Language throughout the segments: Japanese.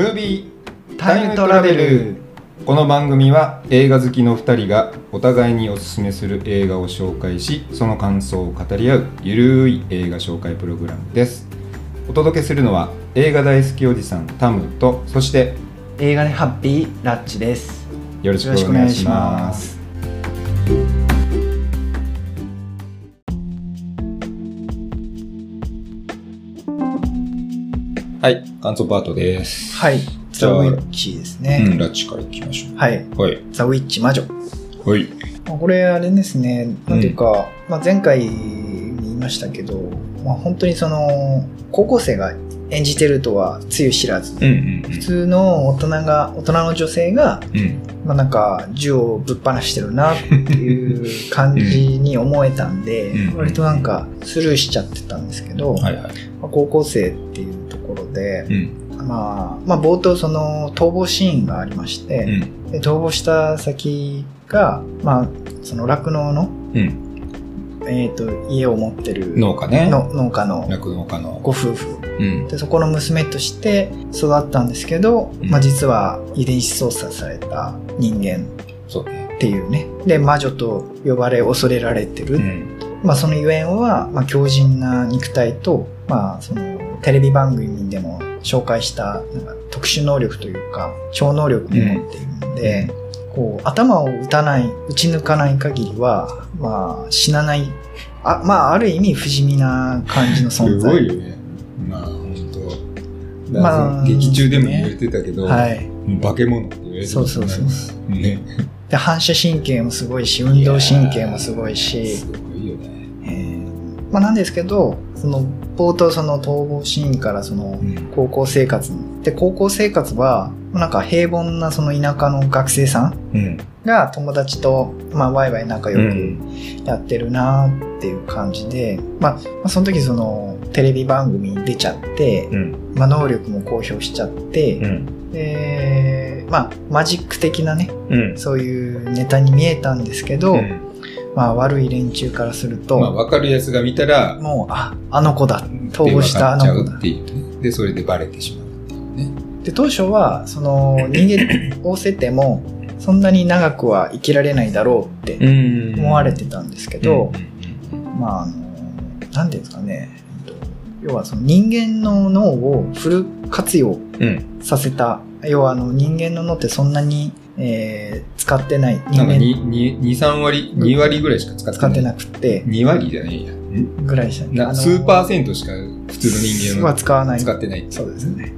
ムービータイムトラベルこの番組は映画好きの2人がお互いにおすすめする映画を紹介しその感想を語り合うゆるい映画紹介プログラムです。お届けするのは映画大好きおじさんタムとそして映画でハッピーラッチです。よろしくお願いします感想パートです。はい。ザ・ウィッチですうね、んラッチからいきましょはい、うはい。ザ・ウィッチ魔女。はい。まあこれあれですね。なんていうか、まあ、前回言いましたけど、まあ、本当にその高校生が演じてるとはつゆ知らず、うんうん普通の大人が大人の女性が、うん。うんまあ、なんか銃をぶっ放してるなっていう感じに思えたんで、うん。割となんかスルーしちゃってたんですけど、はいはい。まあ高校生っていうで、うん。まあ、まあ冒頭その逃亡シーンがありまして、うん。で逃亡した先が、まあ、その酪農の、うん。えー、と家を持ってる農家ね。の農家の酪農家の。ご夫婦。うん。でそこの娘として育ったんですけど、うん。まあ、実は遺伝子操作された人間っていうね。で魔女と呼ばれ恐れられてる、うん。まあ、そのゆえんは、まあ、強靭な肉体と、まあ、そのテレビ番組でも紹介したなんか特殊能力というか超能力を持っているので、こう頭を打たない打ち抜かない限りは、まあ、死なないあ,、まあ、ある意味不死身な感じのす存在。ごいよね。まあ本当。まあまあ劇中でも言われてたけど、はい、化け物って言われてたそうそうそうね。で反射神経もすごいし運動神経もすごいしまあ、なんですけどその冒頭その逃亡シーンからそのうん。高校生活で高校生活はなんか平凡なその田舎の学生さんうん。が友達と、まあ、ワイワイ仲良うくん。やってるなっていう感じで、まあ、まあその時そのテレビ番組に出ちゃって、うん。まあ、能力も公表しちゃって、うん。でまあマジック的なねうん。そういうネタに見えたんですけど、うんまあ、悪い連中からすると、まあ分かるやつが見たらもうああの子だ逃亡したあの子だ。でそれでバレてしまうっていうね。で当初はその人間を設定もそんなに長くは生きられないだろうってん。思われてたんですけど、うんまああのなんていうんですかね。えっと要はその人間の脳をフル活用うんうん。させた。要はあの人間の脳ってそんなに、えー使ってない。人なんか間。23割2割ぐらいしか使ってない。使ってなくて。2割じゃないや。ん？ぐらいでしたねな数パーセントしか普通の人間はは使わない。使ってないそうですね。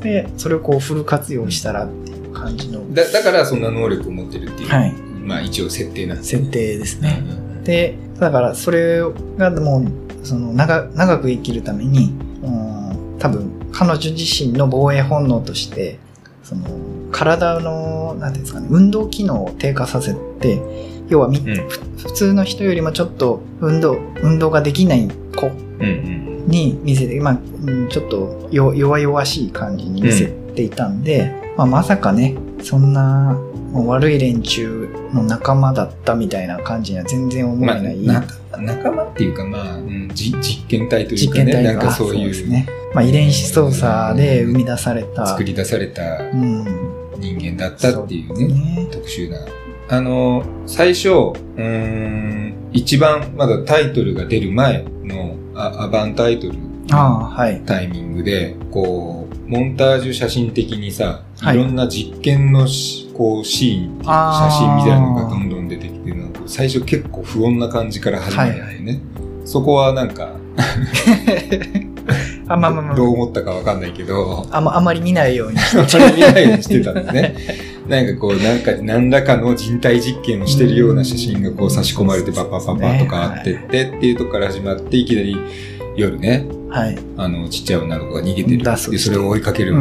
でそれをこうフル活用したらっていう感じの、だだからそんな能力を持ってるっていう、はい、まあ一応設定なんで。す設定ですね、うん。でだからそれがもうその長長く生きるためにうん多分彼女自身の防衛本能としてその体のなんていうんですかね運動機能を低下させて要はみ、うん。ふ普通の人よりもちょっと運動運動ができない子うんうん。に見せて、まあ、うんちょっとよ弱々しい感じに見せていたんで、まあ、まさかねそんな悪い連中の仲間だったみたいな感じには全然思まあ、えない、な仲間っていうかまあ、うん、じ実験体という実かねなんかそういうですね、まあ、遺伝子操作で生み出された、作り出された。うん、人間だったっていうねね。特殊な。あの最初うーん一番まだタイトルが出る前のあアバンタイトルああはい。タイミングでこうモンタージュ写真的にさ、はい。い、ろんな実験のしこうシーンって写真みたいなのがどんどん出てきてるのが最初結構不穏な感じから始まるんだよね、そこはなんか あまあまあまあ。どう思ったかわかんないけど。あまあまり見ないように あんまり見ないようにしてたんだね。なんかこうなんか何らかの人体実験をしてるような写真がこう差し込まれてパッパッパッパッとかあってってっていうとこから始まっていきなり夜ねはい。あの、ちっちゃい女の子が逃げてる。で、それを追いかける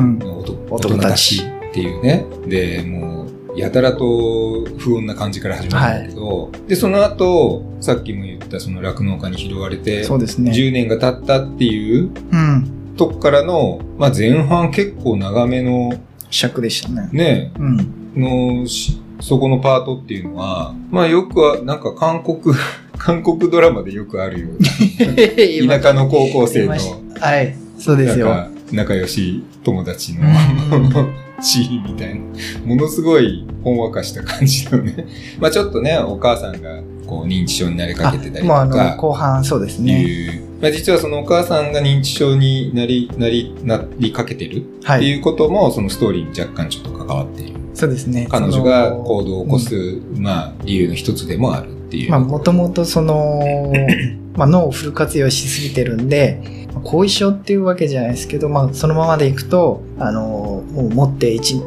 男たちっていうね。で、もう、やたらと不穏な感じから始まるんだけど、で、その後、さっきも言ったその酪農家に拾われて、そうですね。10年が経ったっていううん。とこからの、まあ前半結構長めの、尺でしたね。ね、うん。のし、そこのパートっていうのは、まあよくは、なんか韓国、韓国ドラマでよくあるような、田舎の高校生の、はい。そうですよ。なんか仲良し友達のうんシーンみたいな、ものすごいほんわかした感じのね。まあちょっとね、お母さんがこう認知症になりかけてたりともうあ後半そうですね。いう、まあ実はそのお母さんが認知症になり、なり、なりかけてるってはい。いうことも、そのストーリーに若干ちょっと関わっている。そうですね。彼女が行動を起こす、まあ理由の一つでもあるっていう。まあ、もともとその、まあ、脳をフル活用しすぎてるんで、まあ後遺症っていうわけじゃないですけど、まあ、そのままでいくと、あの、もう持って一、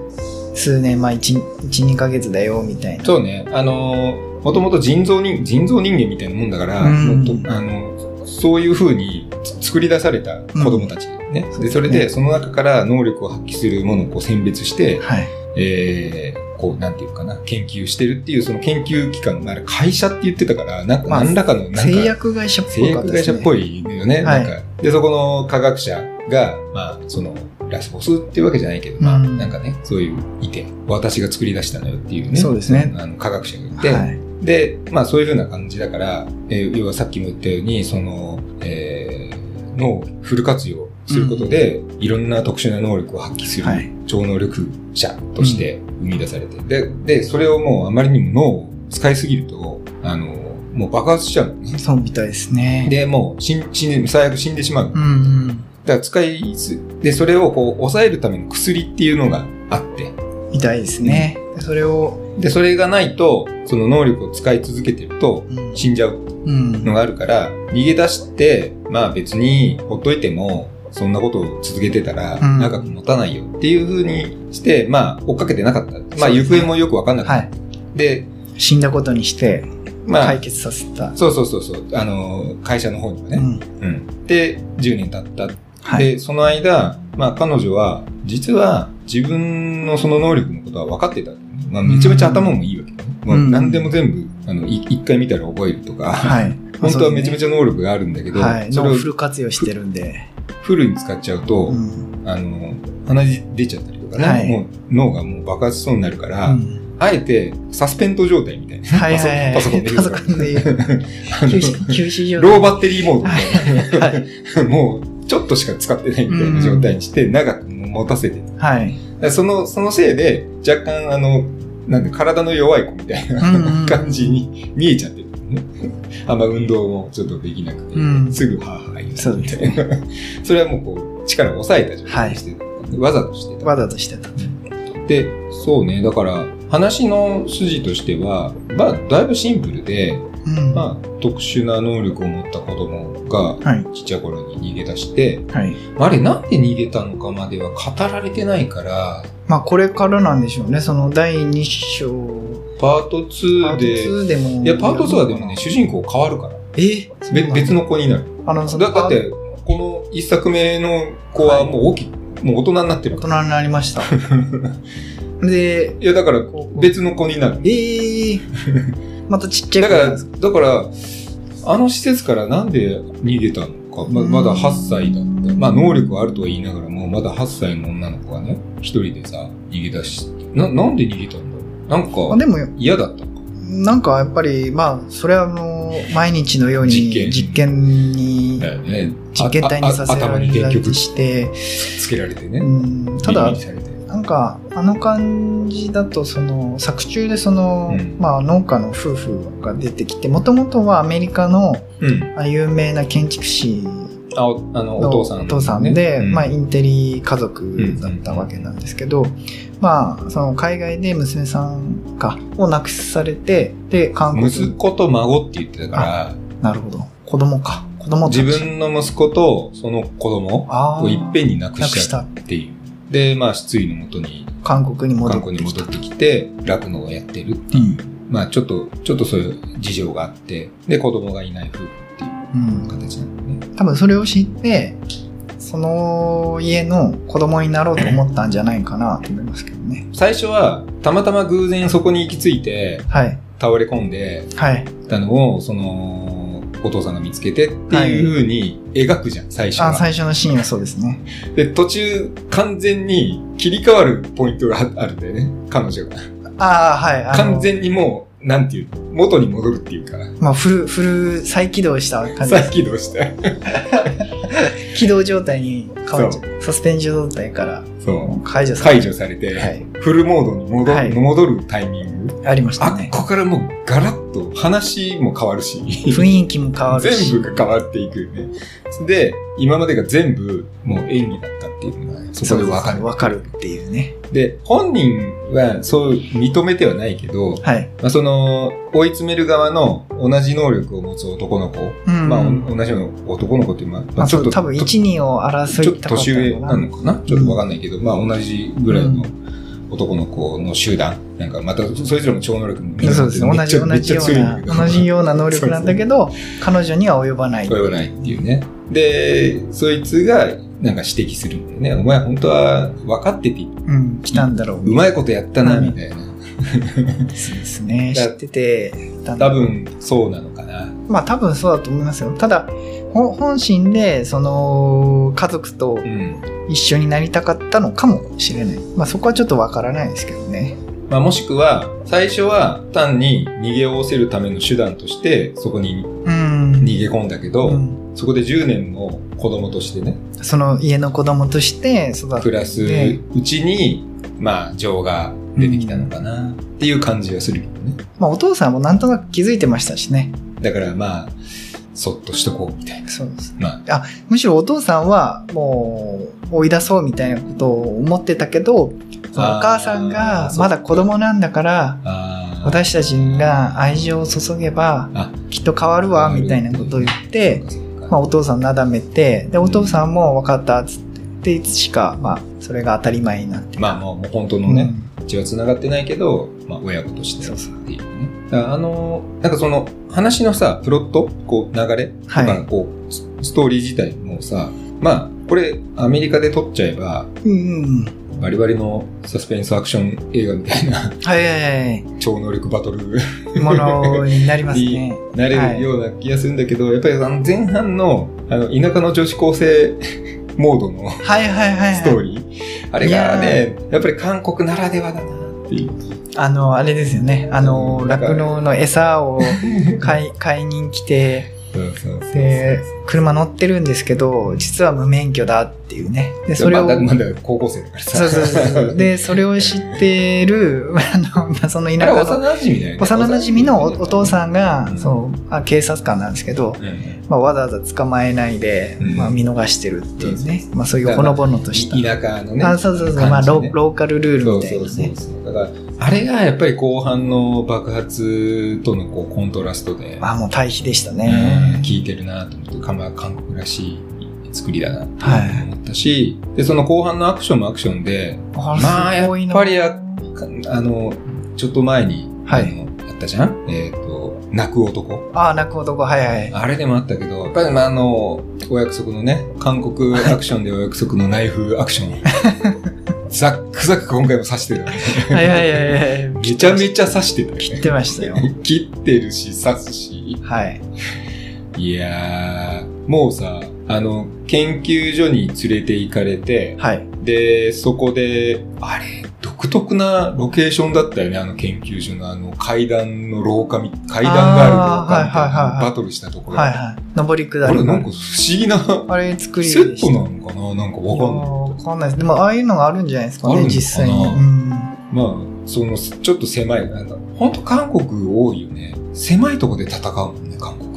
数年、まあ、一、一、二ヶ月だよ、みたいな。そうね。あのー、もともと人造人、人造人間みたいなもんだから、うんもっとあの、そういう風につ作り出された子供たちね。うんで、それで、その中から能力を発揮するものをこう選別して、はい。えー、こう、なんていうかな、研究してるっていう、その研究機関、まあ、会社って言ってたから、なんか、まあ何らかの、なんか、製薬会社っぽ製かったですね。薬会社っぽいよね。はいなんか、で、そこの科学者が、まあ、その、ラスボスっていうわけじゃないけど、まあ、うんなんかね、そういういて、私が作り出したのよっていうね。そうですねあの、科学者がいて、はい。で、まあそういうふうな感じだから、えー要はさっきも言ったように、その、えー、脳をフル活用することで、いろんな特殊な能力を発揮するはい超能力者として生み出されて、で、で、それをもうあまりにも脳を使いすぎると、あの、もう爆発しちゃうのね。そうみたいですね。で、もう死ん、死んで、最悪死んでしまう。うんうん。だから使いす、で、それをこう、抑えるための薬っていうのがあって、みたいですね。でそれを、で、それがないと、その能力を使い続けてると、うん死んじゃううんのがあるから、逃げ出して、まあ別にほっといても、そんなことを続けてたらうん長く持たないよっていう風にして、まあ追っかけてなかった。まあ行方もよくわかんなかった。はい。で、死んだことにして、まあ解、決させた。そうそうそうそう、あの、会社の方にはね。うん。うん。で、10年経った。はい。で、その間、まあ彼女は、実は自分のその能力のことは分かってた。まあめちゃめちゃ頭もいいわけね。もううん何でも全部、あの、い一回見たら覚えるとか、はい。本当はめちゃめゃちゃ能力があるんだけど、はい。それを脳フル活用してるんで。フルに使っちゃうと、うん。あの、鼻血出ちゃったりとかね、はいもう脳がもう爆発しそうになるから、うんあえてサスペンド状態みたいな。はいはいはい。パソコンで言うパソコンで 休止、状ローバッテリーモードみはい。はい。もう、ちょっとしか使ってないみたいな状態にして、長く持たせてる。はい。その、そのせいで、若干、あの、なんで、体の弱い子みたいな感じに見えちゃってる、ね。あんま運動もちょっとできなくて、うんすぐハーハー言そうみたいな。それはもうこう、力を抑えた状態にしてた、わざとしてた。わざとしてた。で、そうね、だから、話の筋としては、まあ、だいぶシンプルで、うん。まあ、特殊な能力を持った子供が、はい。ちっちゃい頃に逃げ出して、はい。あれ、なんで逃げたのかまでは語られてないから、まあ、これからなんでしょうね。その第2章。パートパー2トで、2でも。いや、パート2はでもね、主人公変わるから。え？べ別の子になる。あの、そのだだって、この一作目の子はもう大きい、もう大人になってる大。人になりました。で、いや、だから別の子になる。ええまたちっちゃいだから、だから、あの施設からなんで逃げたのか、ままだ8歳だった。まあ能力はあるとは言いながらも、まだ8歳の女の子がね、一人でさ、逃げ出し、な、なんで逃げたんだろう。なんか、あでも、嫌だった。なんかやっぱり、まあ、それはあの、毎日のように実験。実験に、ね。実験体にさせられして、つけられてね。うん、ただなんか、あの感じだと、その、作中でその、うんまあ、農家の夫婦が出てきて、もともとはアメリカのうん。あ有名な建築士あ、おあの、のお父さん、お父さんで、うんまあ、インテリ家族だったわけなんですけど、まあ、その海外で娘さんか、を亡くされて、で、韓国息子と孫って言ってたかなるほど。子供か。子供自分の息子とその子供をいっぺんに亡くしたっていう。で、まあ、失意のもとに、韓国に戻韓ってきた。国に戻ってきて、酪農をやってるっていう。うん。まあ、ちょっと、ちょっとそういう事情があって、で、子供がいない夫婦っていううん。形なんだよね。多分それを知って、その家の子供になろうと思ったんじゃないかなと思いますけどね。最初は、たまたま偶然そこに行き着いて、はい。倒れ込んではい。たのを、その、お父さんが見つけてっていう風に描くじゃん、最初は。あ、最初のシーンはそうですね。で、途中、完全に切り替わるポイントがあるんだよね、彼女が。ああ、はい。完全にもう、なんていうの、元に戻るっていうか、まあ、フル、フル再起動した感じ。再起動して。起動状態に変わっちゃう。サスペンジ状態から。解除され解除されて、はいフルモードに戻,、はい戻るタイミング。ありましあたね。っこからもうガラッと話も変わるし。雰囲気も変わるし。全部が変わっていくよね。で、今までが全部もう演技だったっていうのが、そこでわかる。わかるっていうね。で、本人はそう認めてはないけど、はい。まあ、その、追い詰める側の同じ能力を持つ男の子、うん。まあ、お同じような男の子っていう、まあ、まあ、ちょっと、多分1、2を争いた年上なのかな？ちょっとわかんないけど、まあ、同じぐらいの男の子の集団。なんか、また、それぞれも超能力みんなそうですね。同じ、同じような、同じような能力なんだけど。ど、彼女には及ばない。及ばないっていうね。で、そいつが、なんか指摘するんだよね。お前本当は分かってて、うん、来たんだろう。うまいことやったな、うんみたいな。そうですね。知だってて、多分、そうなのかな。まあ多分そうだと思いますよ。ただ、ほ本心で、その、家族とうん。一緒になりたかったのかもしれない。まあそこはちょっとわからないですけどね。まあ、もしくは、最初は単に逃げおおせるための手段として、そこにうん。逃げ込んだけど、うんそこで10年も子供としてね、その家の子供として育って。暮らすうちに、まあ、情が出てきたのかなっていう感じがするけどね。まあお父さんもなんとなく気づいてましたしね。だからまあ、そっとしとこうみたいな。そうです。まあ、むしろお父さんはもう追い出そうみたいなことを思ってたけど、お母さんがまだ子供なんだから、私たちが愛情を注げばあ。きっと変わるわみたいなことを言って、まあ、お父さんなだめてでお父さんも分かったっつってでいつしか、まあ、それが当たり前になって。まあもう本当のね、血は繋がってないけど、まあ親子としてそうそうっていうね。あの、なんかその話のさ、プロット、こう流れとか、はいこう、スストーリー自体もさ、まあ、これアメリカで撮っちゃえば、うんうんバリバリのサスペンスアクション映画みたいなはいはいはい超能力バトルものになりますにね。なれるような気がするんだけど、やっぱりあの前半のあの田舎の女子高生モードのはいはいはい、はい。ストーリー、あれがね、やっぱり韓国ならではだなっていう。あの、あれですよね。あの、酪農の餌を買い、買いに来て、そうそうそうで、車乗ってるんですけど、実は無免許だっていうね。で、それを、まだまだ高校生だからさ。そうそうそう。で、それを知ってる、あの、まあその田舎の幼馴染だよね。幼馴染のおお父さんが、うんそうあ、警察官なんですけど、うんうんまあ、わざわざ捕まえないで、うんまあ、見逃してるっていうねそうそう。まあ、そういうほのぼのとした。い田舎のね。あそうそうそう、まあロ、ローカルルールみたいなね。そうそうそう。だから、あれがやっぱり後半の爆発とのこうコントラストで、まあ、もう対比でしたうんね。効いてるなと思って、かまあ韓国らしい作りだなってはい思ったし、で、その後半のアクションもアクションで、あまあ、やっぱりあ、あの、ちょっと前に、はいあったじゃん？えっ、と、泣く男。ああ、泣く男、はいはい。あれでもあったけど、やっぱりまああの、お約束のね、韓国アクションでお約束のナイフアクション。ザックザック今回も刺してるよね。はいはいはいはい。めちゃめちゃ刺してたよね。切ってましたよ。切ってるし、刺すし。はい。いやー、もうさ、あの、研究所に連れて行かれて、はい。で、そこで、あれ、独特なロケーションだったよね、あの研究所のあの階段の廊下み、階段がある廊下みたいあーはいはいはいはないバトルしたところ。はいはい。上り下り。あれなんか不思議なあれ作りセットなのかな？なんかわかんない。わかんないです。でも、ああいうのがあるんじゃないですかね、あるのかな？実際に。うん。まあ、その、ちょっと狭い、なんか、本当韓国多いよね。狭いとこで戦うもんね、韓国。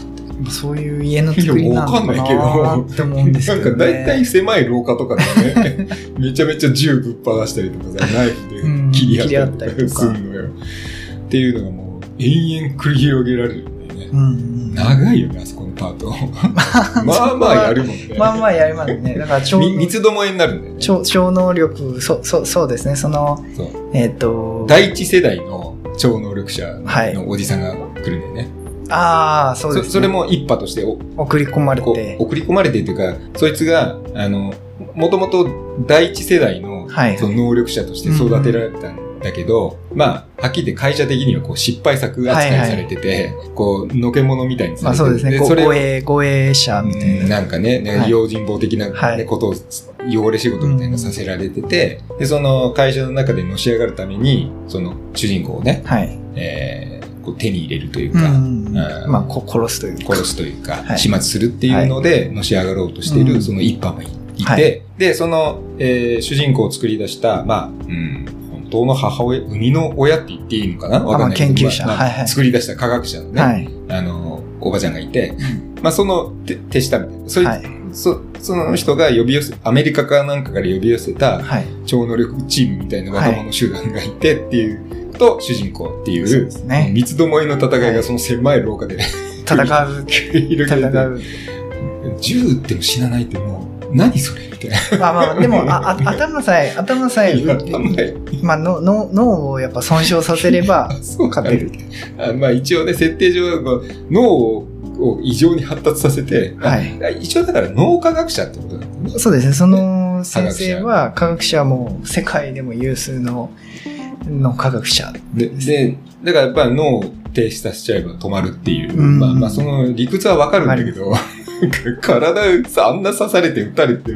そういう家の作りなのかなって思うんですけど、なんかね。大体狭い廊下とかでね、めちゃめちゃ銃ぶっ放したりとかさ、ナイフうんで切り合ったりとかするのよ。っていうのがもう、延々繰り広げられるんだよね。うん。長いよね、あそこのパート。まあまあやるもんね。まあまあやりますね。だから超、み三つどもえになるんだよね。超超能力、そ、そ、そうですね。その、そうえっ、と、第一世代の超能力者はいのおじさんが来るんだよね。ああ、そうです、ね。そそれも一派としてお送り込まれこてう。送り込まれてっていうか、そいつが、あの、もともと第一世代のはいその能力者として育てられたんだけど、まあ、はっきり言って会社的にはこう失敗作扱いされてて、こう、のけ者みたいにされてまあそうですね。護衛、護衛者みたいうんな。なんかね、ねはい用心棒的な、ねはいことを、汚れ仕事みたいなのさせられてて、で、その会社の中でのし上がるために、その主人公をね、はい。えーこう手に入れるといううか、ん。うんまあ、こ殺すというか。殺すというか、はい始末するっていうので、のし上がろうとしている、うんその一派もいいて、はいで、その、えー主人公を作り出した、まあ、うん、本当の母親、生みの親って言っていいのかな？わかんないけど。まあ研究者まあはいはい作り出した科学者のね、はい。あの、おばちゃんがいて、うんまあ、その手手下みたいな。そいはい。そその人が呼び寄せ、アメリカかなんかから呼び寄せたはい。超能力チームみたいな若者集団がいてっていう、と主人公っていう、そうですね三つどもえの戦いがその狭い廊下で 戦う、広げ。銃撃っても死なないってもう、何それ？みたいな。まあまあ、でも、あ、あ頭さえ、頭さえ、まあ、の脳脳をやっぱ損傷させればあ、そうか勝てる。あまあ一応ね、設定上、脳をを異常に発達させて、はいあ一応だから脳科学者ってことなんだね。そうですね。その先生は科学者も世界でも有数のの科学者。で、で、だからやっぱり脳を停止させちゃえば止まるっていう。うんまあまあその理屈はわかるんだけど、体さ、あんな刺されて撃たれて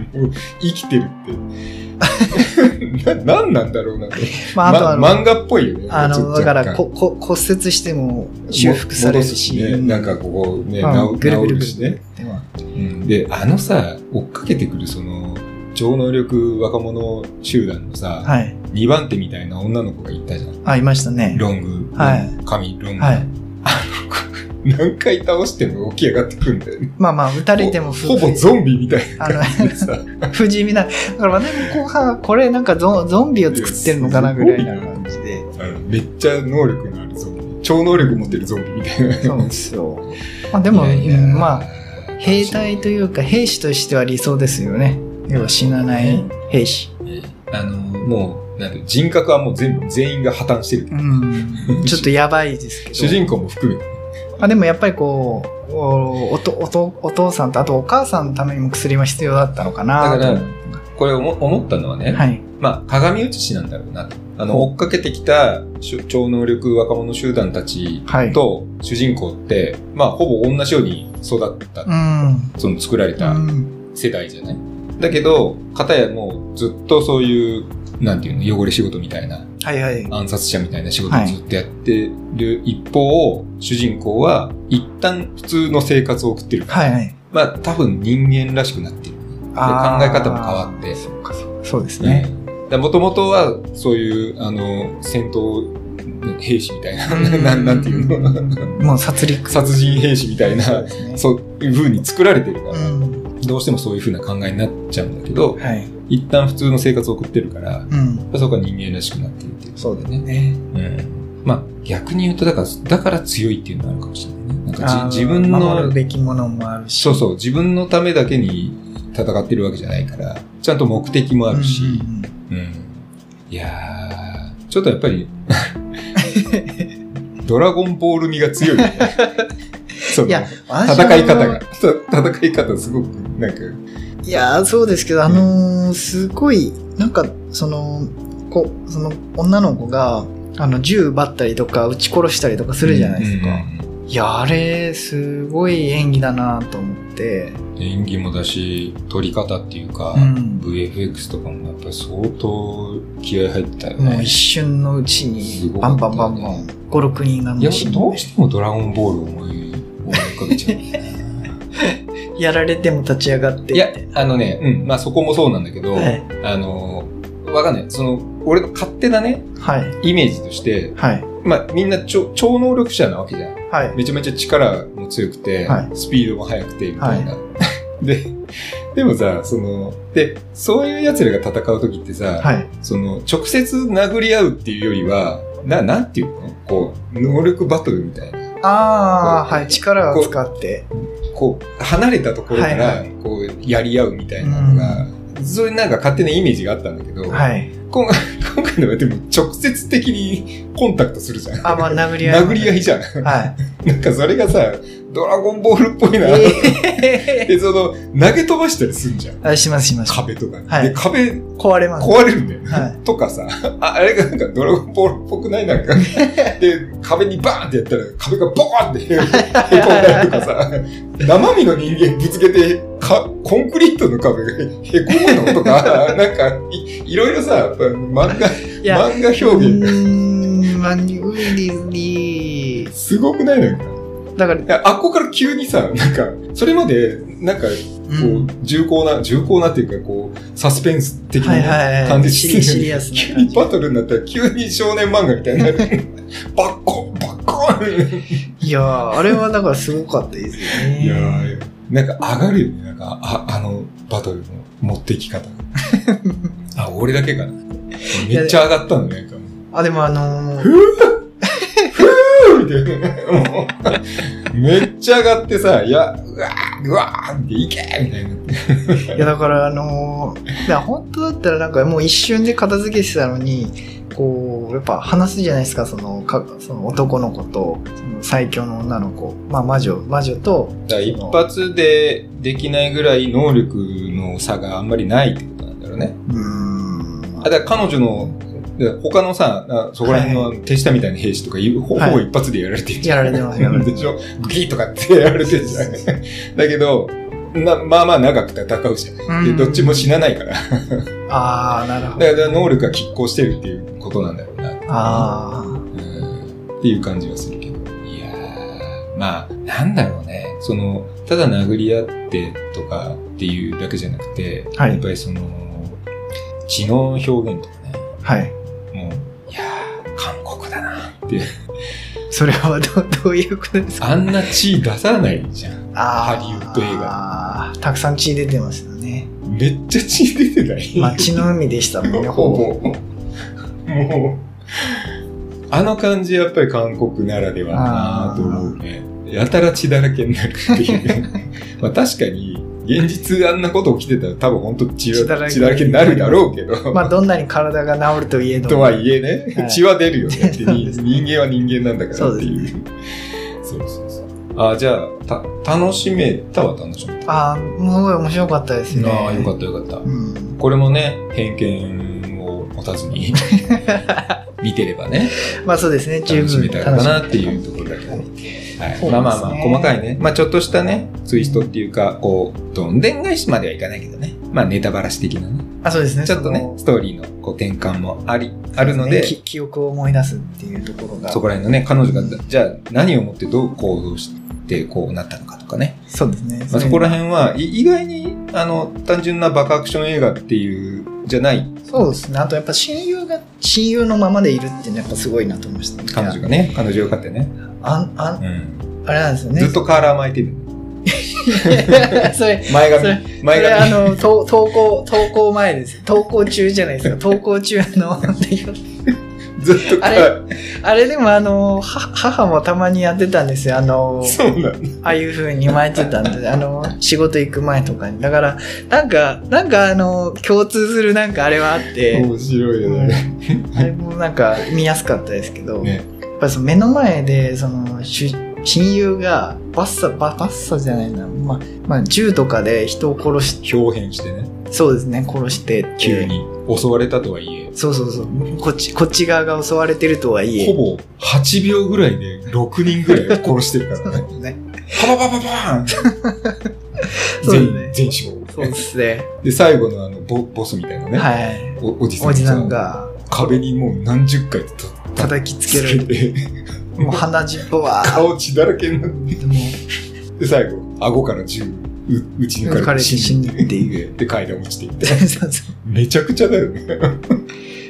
生きてるって。な、なんなんだろうなと。まあ、あとあ漫画っぽいよね。あの、だからここ骨折しても修復されるし。ね。なんかこうね、うん治ぐるしね。うんで、あのさ、追っかけてくるその、超能力若者集団のさ、はい。2番手みたいな女の子がいたじゃん。あ、いましたね。ロング、はい髪ロング。はい。何回倒しても起き上がってくるんだよね。まあまあ、撃たれてもふほぼゾンビみたいな感じでさ。不死身な。だから私も後半、これなんかゾンゾンビを作ってるのかなぐらいな感じで。めっちゃ能力のあるゾンビ。超能力持ってるゾンビみたいな。そうですよ。まあでも、いやいやうんまあ、兵隊というか兵士としては理想ですよね。要は死なない兵士。あの、もう、なん人格はもう全部、全員が破綻してる。うん。ちょっとやばいですけど。主人公も含めて。まあでもやっぱりこう、おおとおとお父さんとあとお母さんのためにも薬は必要だったのかなとだからこれ思思ったのはね、はい。まあ、鏡写しなんだろうなと。あの、追っかけてきた超能力若者集団たちはい。と主人公って、まあ、ほぼ同じように育った、うん。その作られたうん世代じゃない。だけど、片やもうずっとそういう、なんていうの、汚れ仕事みたいな、はいはい。暗殺者みたいな仕事をずっとやってる一方、主人公は一旦普通の生活を送ってるから、はいはい。まあ、多分人間らしくなってる。あー考え方も変わってそうかそうそうですね。もともとは、そういう、あの、戦闘兵士みたいな、うんなんなんていうの？もう殺戮。殺人兵士みたいな、そういう風に作られてるから、うん。どうしてもそういう風な考えになっちゃうんだけど、はい。一旦普通の生活を送ってるから、うん。そこは人間らしくなってるっていう。そうだね。うん。まあ、逆に言うと、だから、だから強いっていうのがあるかもしれないね。なんか自分の、守るべきものもあるし。そうそう、自分のためだけに戦ってるわけじゃないから、ちゃんと目的もあるし、うんうんうん。いやー、ちょっとやっぱり、ドラゴンボール味が強いよね。そのいや戦い方が、た 戦い方すごく、なんか、いやーそうですけど、あのーすごい、なんか、その、こその、女の子が、あの、銃奪ったりとか、撃ち殺したりとかするじゃないですか。うんいや、あれ、すごい演技だなと思って。演技もだし、撮り方っていうか、うん。VFX とかもやっぱり相当気合入ってたよねもう一。瞬のうちすに、バンバンバンバン、5、6人がいや、どうしてもドラゴンボールを思い、思い浮かべちゃう。やられても立ち上がっていや、あのね、うん、まあそこもそうなんだけど、はい。あの、わかんない。その、俺の勝手なね、はい。イメージとして、はい。まあみんな超超能力者なわけじゃん。はい。めちゃめちゃ力も強くて、はいスピードも速くて、みたいな。で、でもさ、その、で、そういう奴らが戦う時ってさ、はい。その、直接殴り合うっていうよりは、な、なんていうのこう、能力バトルみたいな。ああ、はい。力を使って。こう、離れたところから、こう、やり合うみたいなのが、そういうなんか勝手なイメージがあったんだけど、はい。今回 今回のはでも直接的にコンタクトするじゃん。あ、まあ、殴り合い。殴り合いじゃん。はい。なんかそれがさ、ドラゴンボールっぽいな。えで、その、投げ飛ばしたりするんじゃん。ー、あしますします。壁とかに。はいで、壁壊れます。壊れるんだよね。はいとかさ、ああれがなんかドラゴンボールっぽくない？なんか。で、壁にバーンってやったら壁がボーンってへこんだりとかさ、生身の人間ぶつけて、か、コンクリートの壁がへこむのとか、なんかい、いろいろさ、漫画、漫画表現が。うーんまにウィリウリすごくない？なんか。だから、あっこから急にさ、なんか、それまで、なんか、こう重厚な、重厚なっていうか、こう、サスペンス的なはいはいはい感じしてるシリシリアスな急にバトルになったら、急に少年漫画みたいにな る。バッコン、バッコンいやー、あれはだからすごかったですよね。いやー、なんか上がるよね。なんか、あ、あの、バトルの持ってき方。あ、俺だけかな。めっちゃ上がったのね、なんか。あ、でもあのー、めっちゃ上がってさ、いや、うわー、うわーっていけみたいな。いやだからあのー、いや本当だったらなんかもう一瞬で片付けてたのに、こう、やっぱ話すじゃないですか、その、かその男の子と、その最強の女の子、まあ魔女、魔女と、だ一発でできないぐらい能力の差があんまりないってことなんだろうね。うーん、あだから彼女の、で他のさ、あそこら辺の手下みたいな兵士とか、ほほぼ一発でやられてるじゃん。やられてますやられてますでしょ？グキーとかってやられてるじゃん。だけど、なまあまあ長く戦うじゃん。で、うんどっちも死なないから。ああ、なるほど。だから能力が拮抗してるっていうことなんだろうな。あうんっていう感じはするけど。いやー、まあ、なんだろうね。その、ただ殴り合ってとかっていうだけじゃなくて、はいやっぱりその、知能表現とかね、あ、はい。って。それはどどういうことですか？あんな血出さないじゃん。ハリウッド映画たくさん血出てますよね。めっちゃ血出てない？まあ血の海でしたもんね、ほぼ。もう、あの感じやっぱり韓国ならではだなと思うね。やたら血だらけになるっていう。まあ確かに、現実あんなこと起きてたら多分本当血血だらけ血だらけになるだろうけど。まあどんなに体が治るといえど。とはいえね、はい血は出るよねって そうです人間は人間なんだからっていう。そそうそうそう。あ、じゃあ、た、楽しめたは楽しめた？ああ、すごい面白かったですね。ああ、よかったよかった。うん。これもね、偏見を持たずに 見てればね、まあそうですね、十楽しめ分たかな楽っていうところだけど。はいまあまあまあ、細かいね。まあちょっとしたね、ツイストっていうか、こう、どんでん返しまではいかないけどね。まあネタバラシ的なね。あ、そうですね。ちょっとね、ストーリーのこう転換もあり、あるので、き記憶を思い出すっていうところが。そこら辺のね、彼女が、じゃあ何をもってどう行動してこうなったのかとかね。そうですね。まあ、そこら辺はい意外に、あの、単純なバカアクション映画っていう、じゃないそうですね。あとやっぱ親友が、親友のままでいるっていうのはやっぱすごいなと思いましたね。彼女がね、彼女よかったよね。あん、あん、うん。あれなんですよね。ずっとカーラー巻いてる。それ、前髪前それあ髪。の、投投稿、投稿前です。投稿中じゃないですか。投稿中の、ずっとあれあれでもあの、は母もたまにやってたんですよ。あの。ああいう風に巻いてたんで、あの、仕事行く前とかに。だから、なんか、なんかあの、共通するなんかあれはあって、面白いようんね。あれもなんか見やすかったですけど、ねやっぱりその目の前で、その、し親友がバッサ、ババッサじゃないな、まあ、まあ、銃とかで人を殺し、表変してね、そうですね、殺してって急。に襲われたとはいえ、そうそうそう。こっち、こっち側が襲われてるとはいえ。ほぼ8秒ぐらいで6人ぐらい殺してるからね。ね。パパパパパーン 全全死亡。そうですね。で、最後のあのボ、ボスみたいなね、はい。おおじさんおじさんさが壁にもう何十回と叩きつけられて、て、もう鼻血っぽは、顔血だらけになって、でもで、最後、顎から銃、う撃ち抜かれて死んで抜かれて死んでで、階段落ちていって。そうそうめちゃくちゃだよね。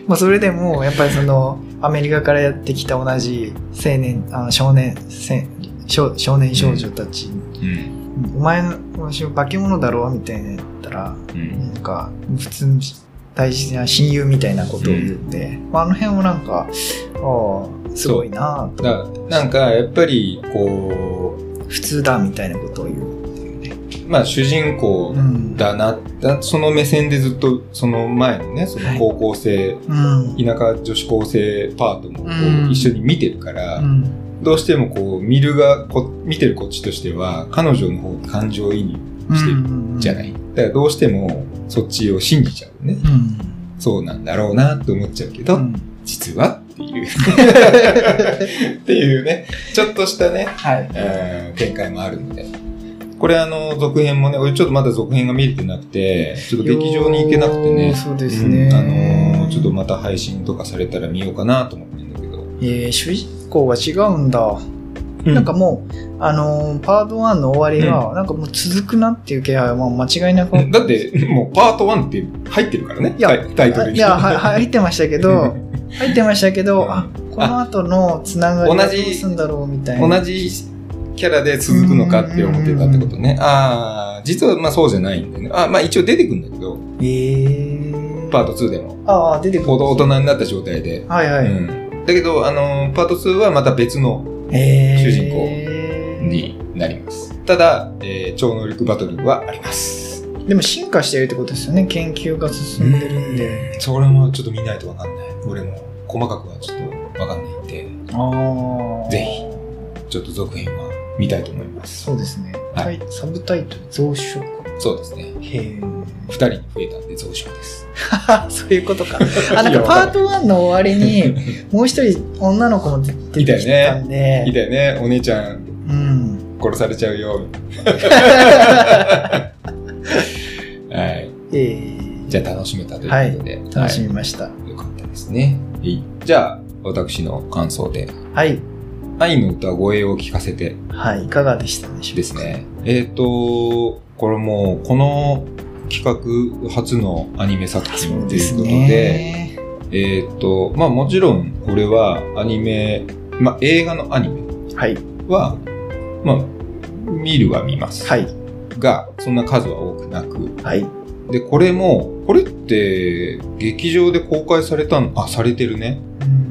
まあそれでも、やっぱりその、アメリカからやってきた同じ青年、あの少年、せ少少年少女たち、うん。お前の、私化け物だろみたいな言ったら、うん。なんか、普通に大事な親友みたいなことを言って、まあ、あの辺もなんか、ああ、すごいなぁと。だなんか、やっぱり、こ普通だみたいなことを言うまあ、主人公うん。だな、だその目線でずっと、その前のね、その高校生、うん。田舎女子高生パートもこうんう一緒に見てるから、うん。どうしてもこう、見るがこ、見てるこっちとしては、彼女の方に感情移入してるじゃない。だからどうしても、そっちを信じちゃうね。うん。そうなんだろうなって思っちゃうけど、うん。実はっていう。っていうね、ちょっとしたね、はい。うん展開もあるので。これあの、続編もね、俺ちょっとまだ続編が見れてなくて、ちょっと劇場に行けなくてね。そうですね。うんあのーちょっとまた配信とかされたら見ようかなと思ってるんだけど。えー、主人公が違うんだ。うなんかもう、あのーパート1の終わりが、なんかもう続くなっていう気配は間違いなく。だって、もうパート1って入ってるからね。いやタイトルに。いや、は入ってましたけど、入ってましたけど、あ、この後のつながりはどうすんだろうみたいな。同じキャラで続くのかって思ってたってことね。ああ、実はまあそうじゃないんだよね。あまあ一応出てくるんだけど、えー。パート2でも。ああ、出てくる。大人になった状態で。はいはい。うん。だけど、あのーパート2はまた別のえー主人公になります。ただ、えー超能力バトルはあります。でも進化してるってことですよね。研究が進んでるんで。それもちょっと見ないとわかんない。俺も細かくはちょっとわかんないんで、ああ。ぜひ。ちょっと続編は見たいと思います。そうですね。はいサブタイトル、増殖。そうですね。へえ。二人に増えたんで増殖です。そういうことか。あ、なんかパート1の終わりに、もう一人女の子も出てきたんで。いたよね、お姉ちゃんうん。殺されちゃうよ。はい。えーじゃあ楽しめたということで。楽しみはました。いよかったですね。はいじゃあ、私の感想で。はい。愛の歌声を聞かせてはい。いかがでしたでしょうか？です。ね。えっ、と、これもう、この企画初のアニメ作そ品ということで、ね。えっ、と、まあもちろん、俺はアニメ、まあ映画のアニメはい。は、まあ、見るは見ます。はい。が、そんな数は多くなく。はい。で、これも、これって、劇場で公開されたの、あ、されてるね。うん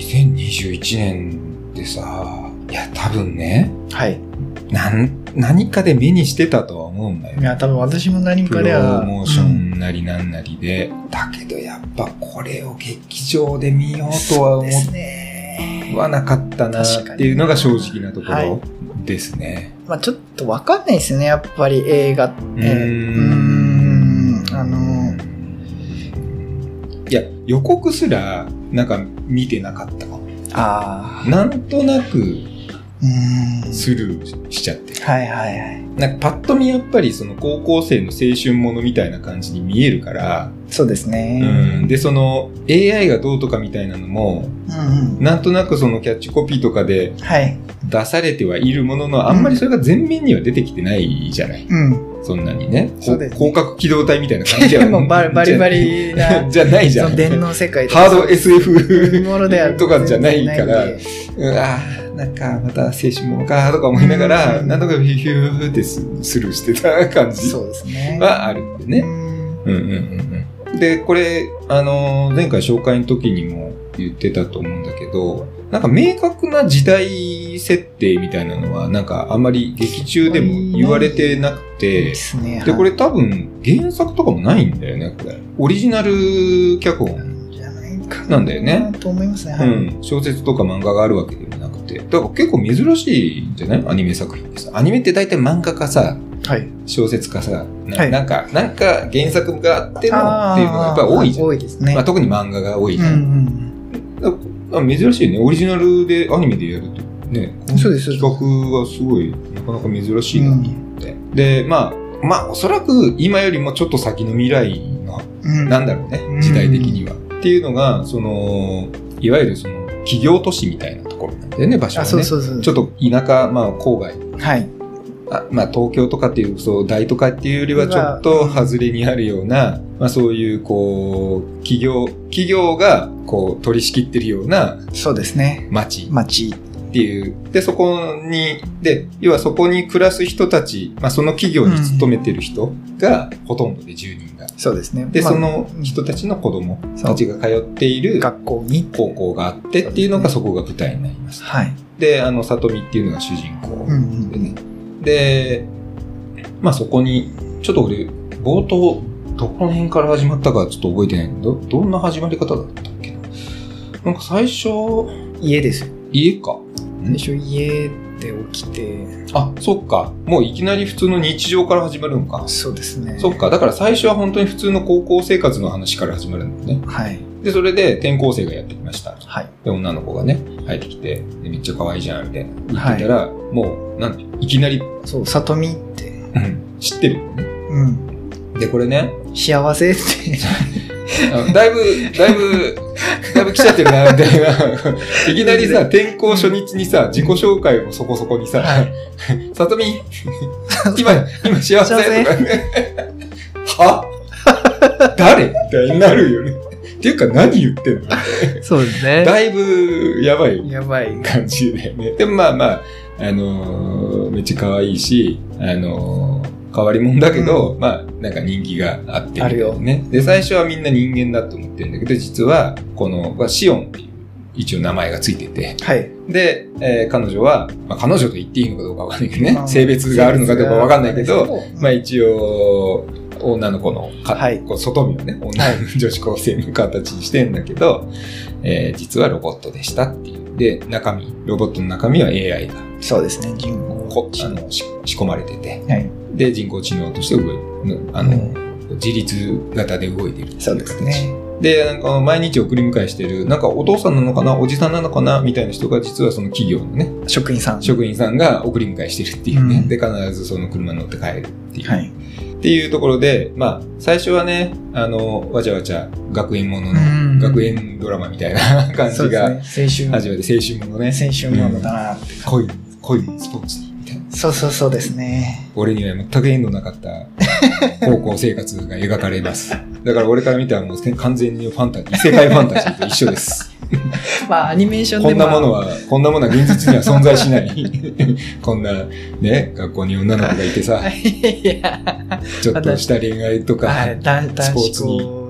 2021年でさ、いや、多分ね、はい。なん、何かで目にしてたとは思うんだよい。や、多分私も何プロかでは。モーショうんンなりなんなりで。だけどやっぱこれを劇場で見ようとは思。わなかったなっていうのが正直なとこはろですね。まあちょっとわかんないですね、やっぱり映画って。ううーん。あの、いや、予告すら、なんか見てなかったかも。ああ。なんとなくうーん。スルーしちゃって。はいはいはい。なんかパッと見やっぱりその高校生の青春ものみたいな感じに見えるから、そうですうね。ん。で、その AI がどうとかみたいなのも、うんうん。なんとなくそのキャッチコピーとかではい。出されてはいるものの、あんまりそれが前面には出てきてないじゃない。うん。そんなにね。そうですね広角機動隊みたいな感じはもう バリバリバリな、じゃないじゃん。電脳世界とハード SF ものではとかじゃないから、全うんあーなんかまた青春ものかとか思いながら、うんなんとかヒューヒューってススルーしてた感じそうですね。はあるんでね。うんうんうんうんうん。で、これ、あのー前回紹介の時にも言ってたと思うんだけど、なんか明確な時代設定みたいなのは、なんかあんまり劇中でも言われてなくてで、すね。で、これ多分原作とかもないんだよね、これ。オリジナル脚本。なんだよね。と思いますね。はい。うん。小説とか漫画があるわけではなくて。だから結構珍しいんじゃない？アニメ作品でさ。アニメって大体漫画かさ、はい。小説かさ、なはいなんか、なんか原作があってのっていうのがやっぱり多いじゃん。多いですね。まあ、特に漫画が多いじうんうゃん。んだから珍しいね。オリジナルでアニメでやると。ね。そうです企画がすごい、なかなか珍しいなと思って。で、まあ、まあ、おそらく今よりもちょっと先の未来のうん。なんだろうねう、ん時代的には。っていうのが、その、いわゆるその、企業都市みたいなところなんだよね、場所あ、はね。そうそうそう。ちょっと田舎、まあ、郊外。はい。あまあ、東京とかっていう、そう、大都会っていうよりはちょっと外れにあるような、まあ、そういう、こう、企業、企業が、こう、取り仕切ってるようなそうですね。街街。っていう。で、そこに、で、要はそこに暮らす人たち、まあ、その企業に勤めてる人が、ほとんどで10人が。そうですね。で、まあその人たちの子供たちが通っている学校に。高校があってっていうのがそこが舞台になります。はい。で、あの、里見っていうのが主人公でね。で、まあそこに、ちょっと俺、冒頭、どこの辺から始まったかちょっと覚えてないけど、どんな始まり方だったっけな？なんか最初、家ですよ。家か。最初家で起きて。あ、そっか。もういきなり普通の日常から始まるのか。そうですね。そっか。だから最初は本当に普通の高校生活の話から始まるんだね。はい。で、それで転校生がやってきました。はい。で、女の子がね、入ってきて、でめっちゃ可愛いじゃん、みたいな。言ってたら、もう、なんていきなり、そう、里見って。うん知ってる？よね。うん。で、これね、幸せって。だいぶ、だいぶ、だいぶ来ちゃってるな、みたいな。いきなりさ、転校初日にさ、自己紹介もそこそこにさ、はい。さとみ、今、今幸せ？と幸せ？かね。は？誰？みたいになるよね。っていうか何言ってんの？そうですね。だいぶやばいやばい。感じだよね。でもまあまあ、あのーめっちゃ可愛いし、あのー変わり者だけど、まあ、なんか人気があって、あるよね。で、最初はみんな人間だと思ってるんだけど、実は、この、まあシオンっていう、一応名前がついてて、はい。で、えー彼女は、まあ、彼女と言っていいのかどうかわかんないけどねま、あ性別があるのかどうかわかんないけど、まあい。一応、女の子のか、はいこう外見をね、女の女子高生の形にしてんだけど、えー実はロボットでしたっていう。で、中身、ロボットの中身は AI がそうですね。人工こあのし仕込まれてて、はい。で、人工知能として動いあの、自立型で動いていそうですね。で、なんか毎日送り迎えしてる、なんかお父さんなのかな、おじさんなのかな、みたいな人が実はその企業のね、職員さん。職員さんが送り迎えしてるっていうね。うんで、必ずその車に乗って帰るっていう。はい。っていうところで、まあ、最初はね、あの、わちゃわちゃ学園ものの、うん学園ドラマみたいな 感じがね。青春。始まって、青春ものね。青春ものだなって。恋、恋、スポーツ。そうそうそうですね。俺には全く縁のなかった高校生活が描かれます。だから俺から見たらもう完全にファンタジー、異世界ファンタジーと一緒です。まあ、アニメーションでこんなものは。は、こんなものは現実には存在しない。こんなね、学校に女の子がいてさ、ちょっとした恋愛とか、はい、スポー子ツに。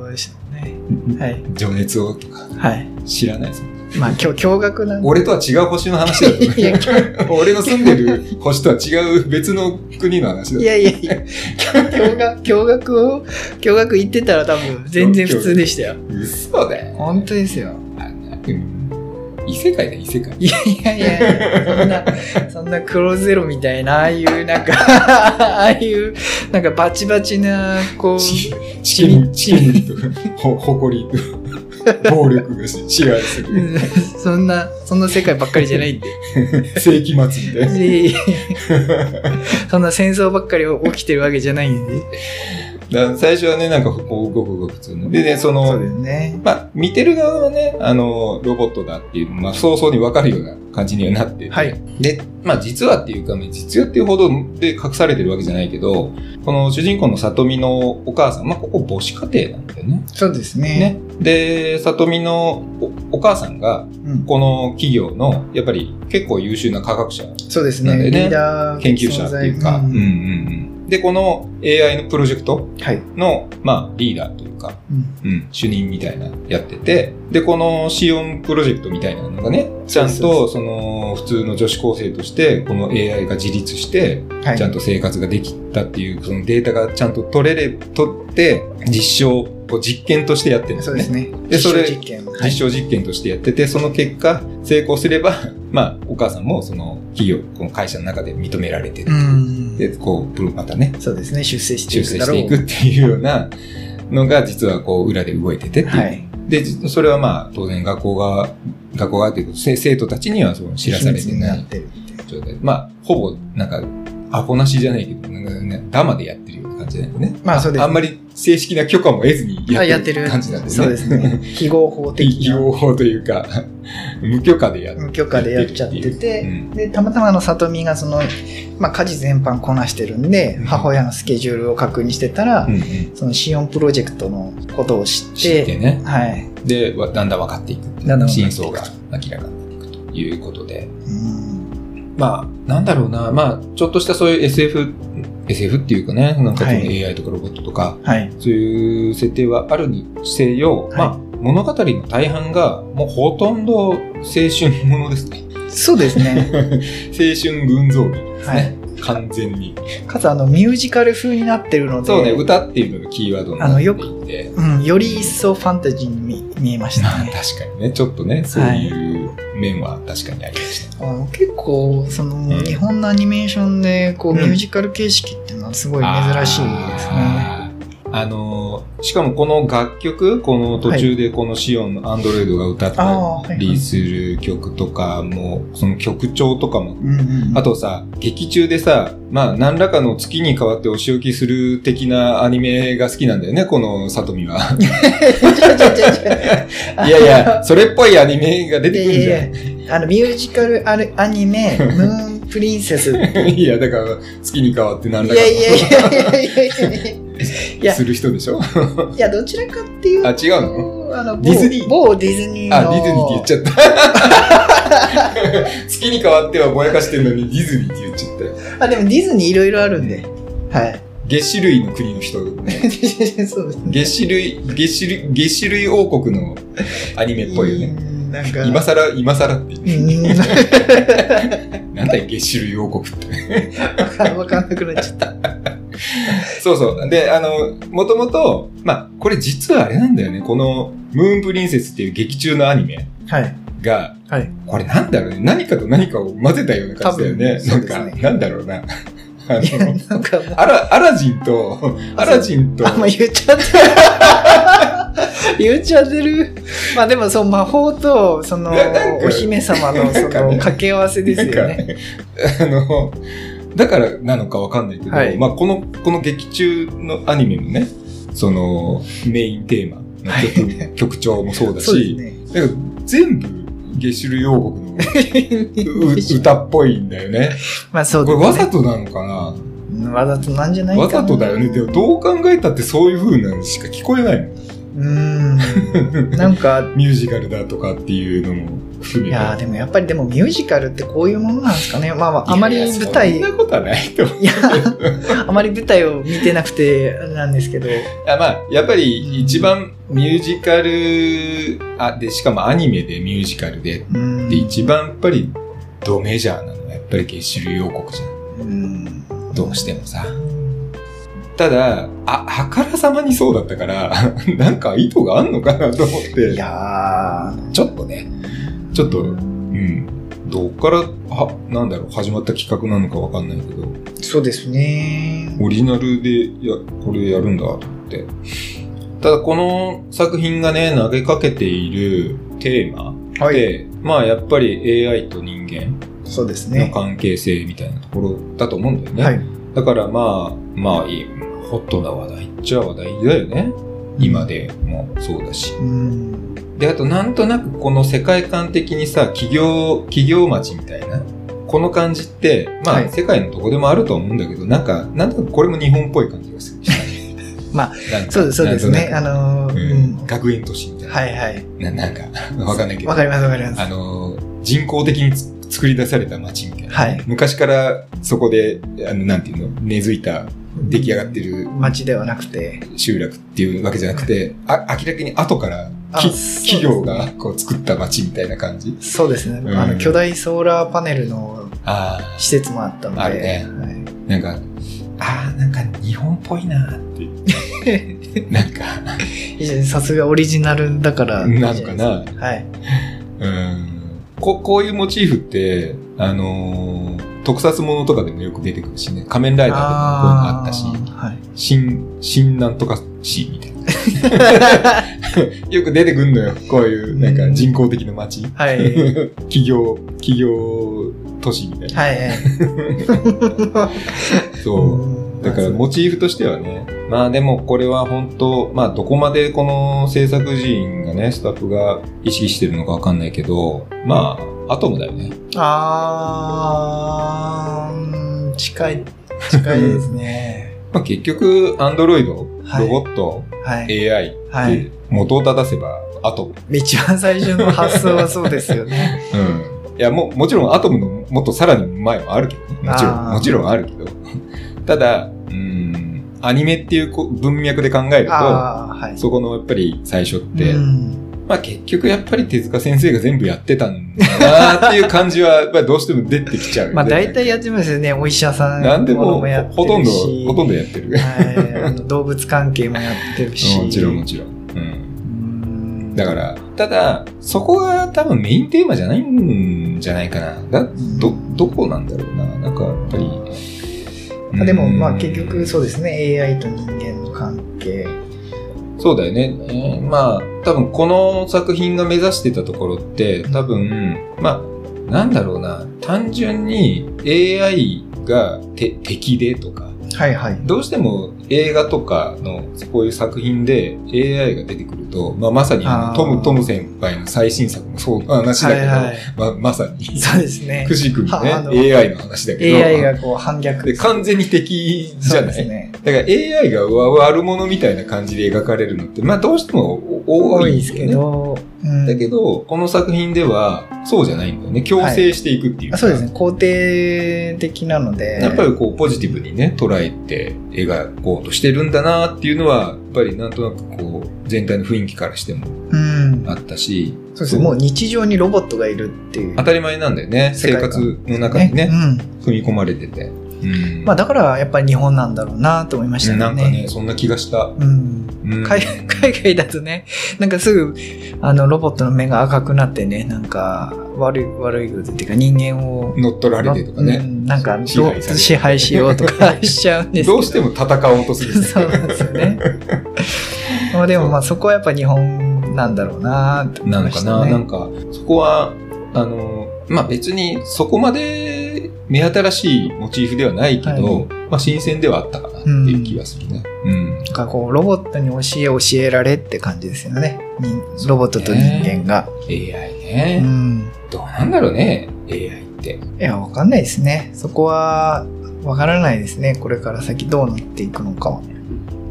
情熱をとかはい。知らないです。まあ、今日、驚愕な。俺とは違う星の話だと思ういや俺の住んでる星とは違う別の国の話だいやいやいや、驚愕、驚愕を、驚愕言ってたら多分全然普通でしたよ。嘘だよ。本当ですよ。異世界だ、異世界。いやいやいや、そんな、そんな黒ゼロみたいな、ああいう、なんか、ああいう、なんかバチバチな、こう、ちチキン、チキンと、ほ、誇りと、暴力支配する。そんな、そんな世界ばっかりじゃないんで。世紀末みたいな。いそんな戦争ばっかり起きてるわけじゃないんで。だ最初はね、なんか、こう、ごくごく普通の。でね、そので、すね。まあ、見てる側はね、あの、ロボットだっていう、まあ、早々にわかるような感じにはなってて。はいで、まあ、実はっていうか、ね、実はっていうほどで隠されてるわけじゃないけど、この主人公の里見のお母さん、まあ、ここ母子家庭なんだよね。そうですね。ね。で、里見のおお母さんが、うん、この企業の、やっぱり結構優秀な科学者、そうですね。リーダー研究者っていうか、うんうんうん。で、この AI のプロジェクトはい。の、まあ、リーダーとか、うんうん、主任みたいなやってて、で、このシオンプロジェクトみたいなのがね、ちゃんと、その、普通の女子高生として、この AI が自立して、はい。ちゃんと生活ができたっていう、そのデータがちゃんと取れれ、取って、実証を実験としてやってるんですよね。そうですね。でそれ実証実験。はい実証実験としてやってて、その結果、成功すれば、まあ、お母さんもその企業、この会社の中で認められてる。うん。で、こう、またね、そうですね。出世してい修くだろう。正していくっていうようなのが、実はこう、裏で動いててっていう。はい。で、じそれはまあ、当然学校が、学校がっていうこと、せ生徒たちにはそう知らされてなない。状態。まあ、ほぼ、なんか、アポなしじゃないけど、なんかね、ダマでやってるような感じだよね。まあそうですねあんまり正式な許可も得ずにあやってる感じなんですね。そうですね。非合法的非な。合法というか、無許可でやって無許可でやっちゃってて、うんで、たまたまあの、里見がその、まあ、家事全般こなしてるんで、うん母親のスケジュールを確認してたら、うんうんそのシオンプロジェクトのことを知って、知ってね。はい。で、わだんだん分かっていく。だんだん真相が明らかになっていくということで。うん。まあ、なんだろうな。まあ、ちょっとしたそういう SF、SF っていうかね、なんかそのはい AI とかロボットとか、はい。そういう設定はあるにせよ、はいまあ、物語の大半が、もうほとんど青春ものですね。そうですね。青春群像劇ですね。はい完全に。かつあの、ミュージカル風になってるので、そうね、歌っていうのがキーワードになっていて。うん、より一層ファンタジーに見見えましたまあね。確かにね、ちょっとね、そういう面は確かにありました。あの結構、その、ん日本のアニメーションで、こう、うんミュージカル形式っていうのはすごい珍しいですね。あのーしかもこの楽曲、この途中でこのシオンのアンドロイドが歌っ。たりする曲とかも、その曲調とかも。あとさ、劇中でさ、まあ何らかの月に変わってお仕置きする的なアニメが好きなんだよね、このさとみは。いやいや、それっぽいアニメが出てくるじゃん。いやいやあの、ミュージカルあるアニメ、ムーンプリンセス。いやだから、月に変わって何らかいやいやいやいやいやいやする人でしょ？いや、どちらかっていうと、あ違うの？あの某ディズニー某ディズニーの。あ、ディズニーって言っちゃった。月に変わってはぼやかしてるのにディズニーって言っちゃったよ。あ、でもディズニーいろいろあるんで。はい。月種類の国の人、ね、そうですね。月種類、月種類、月種類王国のアニメっぽいよね。うん。なんか。今更、今更って言。なんだよ、月種類王国って。わかんなくなっちゃった。そうそう。で、あの、もともと、まあ、これ実はあれなんだよね。この、ムーンプリンセスっていう劇中のアニメはい。が、はい。これなんだろうね。何かと何かを混ぜたような感じだよね。なんか、なんだろうな。あの、なんかもう、アラ、アラジンと、アラジンと、あ、もう言っちゃってる。言っちゃってる。まあでも、その魔法と、そのお姫様の、その、掛け合わせですよね。あの、だからなのかわかんないけど、はいまあこの、この劇中のアニメのね、その、メインテーマの曲、曲調もそうだし、ね。だから全部、ゲシュル王国のう 歌っぽいんだよね。まあそうこれ。わざとなのかな？うんわざとなんじゃない。わざとだよね。でもどう考えたってそういう風なのしか聞こえないもん。うーん。なんか、ミュージカルだとかっていうのも含めて。いやーでもやっぱりでもミュージカルってこういうものなんですかね。まあまあ、あまりいやいや舞台、いそんなことはないと思う。や、あまり舞台を見てなくて、なんですけど。あまあ、やっぱり一番ミュージカル、あ、で、しかもアニメでミュージカルで、うんで、一番やっぱりドメジャーなのはやっぱり月種類王国じゃん。うんどうしてもさ。ただ、あ、あからさまにそうだったから、なんか意図があんのかなと思って。いやちょっとね、ちょっと、うん。どっから、は、なんだろう、始まった企画なのかわかんないけど、ーそうですね。オリジナルで、いや、これやるんだと思って。ただ、この作品がね、投げかけているテーマはい。で、まあ、やっぱり AI と人間そうですのね。関係性みたいなところだと思うんだよね。はい。だから、まあ、まあ、いいホットな話題っちゃ話題だよね。今でもそうだし。うん。で、あとなんとなくこの世界観的にさ、企業、企業町みたいな、この感じって、まあ、はい世界のどこでもあると思うんだけど、なんか、なんとなくこれも日本っぽい感じがする。まあそうです、そうですね。あのー、ううんん、学園都市みたいな。はいはい。ななんか、わかんないけど。わかりますわかります。あのー、人工的につ作り出された街みたいな。はい昔からそこで、あの、なんていうの、根付いた、出来上がってる街ではなくて。集落っていうわけじゃなくて、あ明らかに後から企業がこう作った街みたいな感じ？そうですね。うんあの、巨大ソーラーパネルのあ施設もあったので。あるねはいあ、なんか、ああ、なんか日本っぽいなって。なんか、さすがオリジナルだから。なのかな。はい。うん。ここういうモチーフって、あのー特撮ものとかでもよく出てくるしね。仮面ライダーでもこういうのあったし、ーはい。新、新なんとか市みたいな。よく出てくんのよ。こういう、なんか人工的な街。はい。企業、企業都市みたいな。はいはい。そう。だからモチーフとしてはね。まあでもこれは本当、まあどこまでこの制作陣がね、スタッフが意識してるのかわかんないけど、まあ、アトムだよね。あーうん、近い、近いですね。まあ結局、アンドロイド、はいロボット、はい。AI はいって元を正せばアトム。一番最初の発想はそうですよね。うん。いや、も、もちろんアトムのもっとさらに前もあるけどね。もちろん、もちろんあるけど。ただ、うん、アニメっていうこ文脈で考えると、はい。そこのやっぱり最初って、うんまあ結局やっぱり手塚先生が全部やってたんだなっていう感じは、やっぱりどうしても出てきちゃう。まあ大体やってますよね。お医者さんなんでもほとんど、ほとんどやってる。はい。動物関係もやってるし。もちろんもちろん。うん。うんだから、ただ、そこが多分メインテーマじゃないんじゃないかな。だ、ど、どこなんだろうな。なんかやっぱり。あでも、まあうん結局そうですね。AI と人間の関けそうだよね。えーまあ、多分この作品が目指してたところって、多分、まあ、なんだろうな、単純に AI がて敵でとか、はいはい。どうしても映画とかのこういう作品で AI が出てくると、まあ、まさにあのトム・トム先輩の最新作もそうの話だけど、はいはいままさに、そうですねく。しくもね、AI の話だけど、AI がこう反逆。で完全に敵じゃない、ね。だから AI が悪者みたいな感じで描かれるのって、まあどうしても多多いですいんです。けど、うんだけど、この作品ではそうじゃないんだよね。強制していくっていうか、あそうですね。肯定的なので。やっぱりこうポジティブにね、捉えて描こうとしてるんだなっていうのは、やっぱりなんとなくこう、全体の雰囲気からしてもうん。あったし、そうですね。もう日常にロボットがいるっていう。当たり前なんだよね。生活の中にね、うん。踏み込まれてて。うん。まあだからやっぱり日本なんだろうなと思いましたね。なんかね、そんな気がした。うん。うん海 海外だとね、なんかすぐ、あの、ロボットの目が赤くなってね、なんか、悪い、悪いことっていうか人間を、乗っ取られてとかうね。んなんか、支配支配しようとか しちゃうんですけどうしても戦おうとする。そうなんですよね。まあでもまあそこはやっぱ日本なんだろうなって思いなのかな、ましたね。なんか、そこは、あの、まあ、別にそこまで目新しいモチーフではないけど、はいまあ、新鮮ではあったかなっていう気がするね。うん。なんかこう、ロボットに教え教えられって感じですよね。人ロボットと人間が。AI うね、ん。どうなんだろうね、AI って。いや、わかんないですね。そこは、わからないですね。これから先どうなっていくのかは。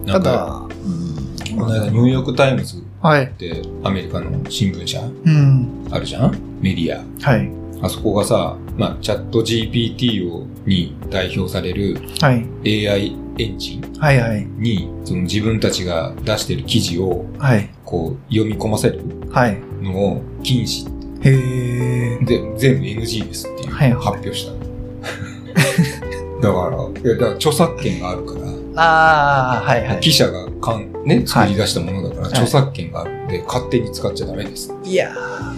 ただ、うんこの間ニューヨークタイムズっはい。てアメリカの新聞社うん。あるじゃん？メディア。はい。あそこがさ、まあ、チャット GPT をに代表されるはい。AI エンジンはいはい。に、その自分たちが出してる記事をはい。こう読み込ませるはい。のを禁止へえ。で全部 NG ですっていうはい発表したの。だから、いやだから著作権があるから、ああ、はいはい。記者がかん、ね、作り出したものだから、い著作権があるんで、勝手に使っちゃダメです。いやー、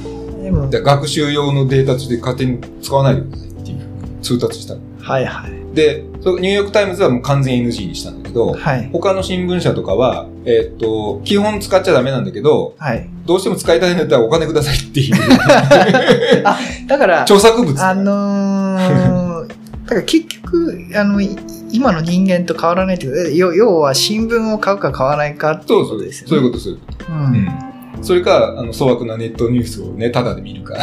でも、で学習用のデータとして勝手に使わないでくださいっていう通達したの。はいはい。で、ニューヨークタイムズはもう完全 NG にしたんだけど、はい。他の新聞社とかは、えーっと、基本使っちゃダメなんだけど、はい。どうしても使いたいんだったらお金くださいっていう だから、著作物。あのー、だから結局、あの、い今の人間と変わらないっていうか要要は新聞を買うか買わないかっていそううそうことですよね。そういうこと、そういうこと。と。う。うんん。それか、あの、粗悪なネットニュースをね、ただで見るか。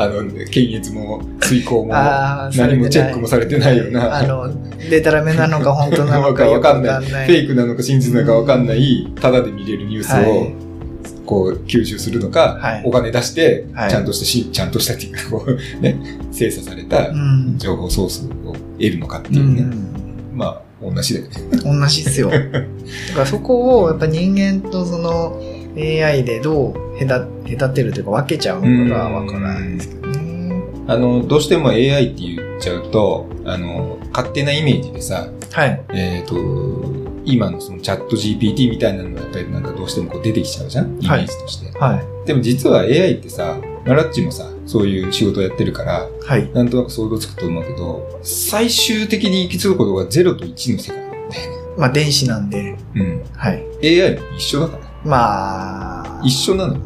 あの、検閲も、遂行も、何もチェックもされてないような、あの、デタラメなのか本当なのかわかんない。フわかんない。ェイクなのか真実なのかわかんない、ただで見れるニュースはをい、こう、吸収するのか、はいお金出して、はいちゃんとしたし、ちゃんとしたっていうか、こう、ね、精査されたうん。情報ソースを得るのかってういうね。ん。まあ、同じだよね。同じですよ。だからそこをやっぱ人間とその AI でどう隔隔てるというか分けちゃうのかがわからないですけどね。あの、どうしても AI って言っちゃうと、あの、勝手なイメージでさ、はい。えっ、と、今のそのチャット GPT みたいなのがやっぱりなんかどうしてもこう出てきちゃうじゃん？イメージとして。はい。でも実は AI ってさ、マラッチもさ、そういう仕事やってるから、はい。なんとなく想像つくと思うけど、最終的に行き着くことが0と1の世界なんだよね。まあ電子なんで、うん。はい。AI も一緒だから。まあ。一緒なのよ。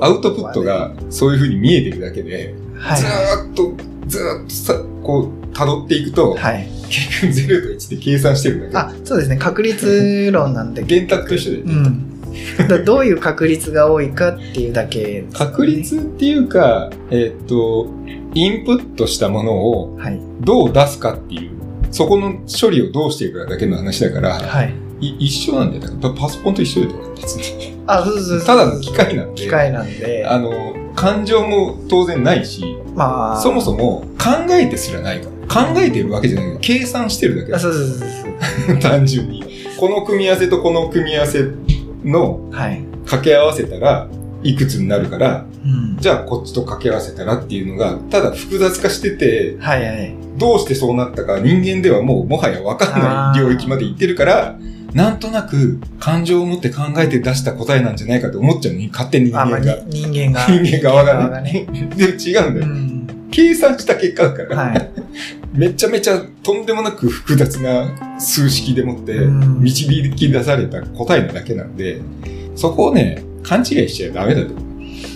アウトプットがそういう風に見えてるだけで、はいず。ーっと、ずーっとさ、こう、辿っていくと、はい。結局0と1で計算してるだあ、そうですね。確率論なんで。け。電卓と一緒で、うん。だどういう確率が多いかっていうだけね、確率っていうか、えーっと、インプットしたものをはい。どう出すかっていう、そこの処理をどうしていくかだけの話だから、はい。い一緒なんだよ。だからパソコンと一緒だよ、別に。あ、そうそうそう。ただの機械なんで、機械なんで。あの、感情も当然ないし、まあ。そもそも考えてすらないから。考えてるわけじゃない計算してるだけだあ、そうそうそうそう。単純に。この組み合わせとこの組み合わせのはい。掛け合わせたら、いくつになるから、うん。じゃあこっちと掛け合わせたらっていうのが、ただ複雑化してて、はいはい。どうしてそうなったか人間ではもうもはやわかんない領域まで行ってるから、なんとなく感情を持って考えて出した答えなんじゃないかと思っちゃうのに、勝手に人あ、まあ、間が。に 人間が。人間側ががね。ね。でも違うんだよ。うん。計算した結果だから、はい。めちゃめちゃとんでもなく複雑な数式でもってうん導き出された答えなだけなんで、そこをね、勘違いしちゃダメだと。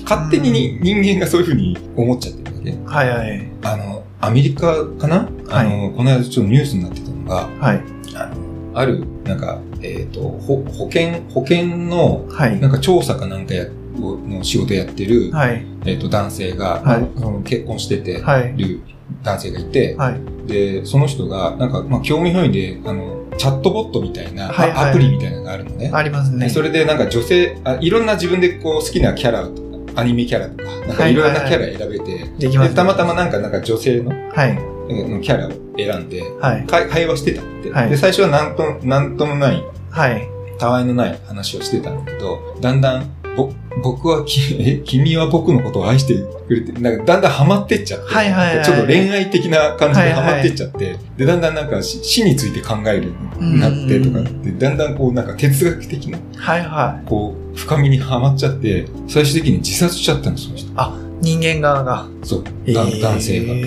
勝手にに人間がそういうふうに思っちゃってるだけ。はいはい。あの、アメリカかな、あの、この間ちょっとニュースになってたのが、はい。あの、ある、なんか、えっ、と、ほ保険、保険の、はいなん。か調査かなんかや、の仕事やってる、はい。えっ、と、男性が、はい結婚してて、はい。る男性がいて、はい。で、その人が、なんか、まあ、興味本位で、あの、チャットボットみたいな、はいはいアプリみたいなのがあるのね。ありますね。でそれで、なんか女性あ、いろんな自分でこう好きなキャラとか、アニメキャラとか、なんかいろんなキャラ選べて、できます、でたまたまなんか、なんか女性のはい。のキャラを選んで、はい。会会話してたって、はいで、最初はなんと、なんともない、はい。たわいのない話をしてたんだけど、だんだん、ぼ、僕はき、え、君は僕のことを愛してくれて、なんかだんだんハマってっちゃって、はいはいはいちょっと恋愛的な感じではいはいハマってっちゃって、で、だんだんなんか死死について考えるようになってとかって、だんだんこうなんか哲学的な、はいはこう、深みにはまっちゃって、最終的に自殺しちゃったんです、その人。間側が。そう、だ男性が。が。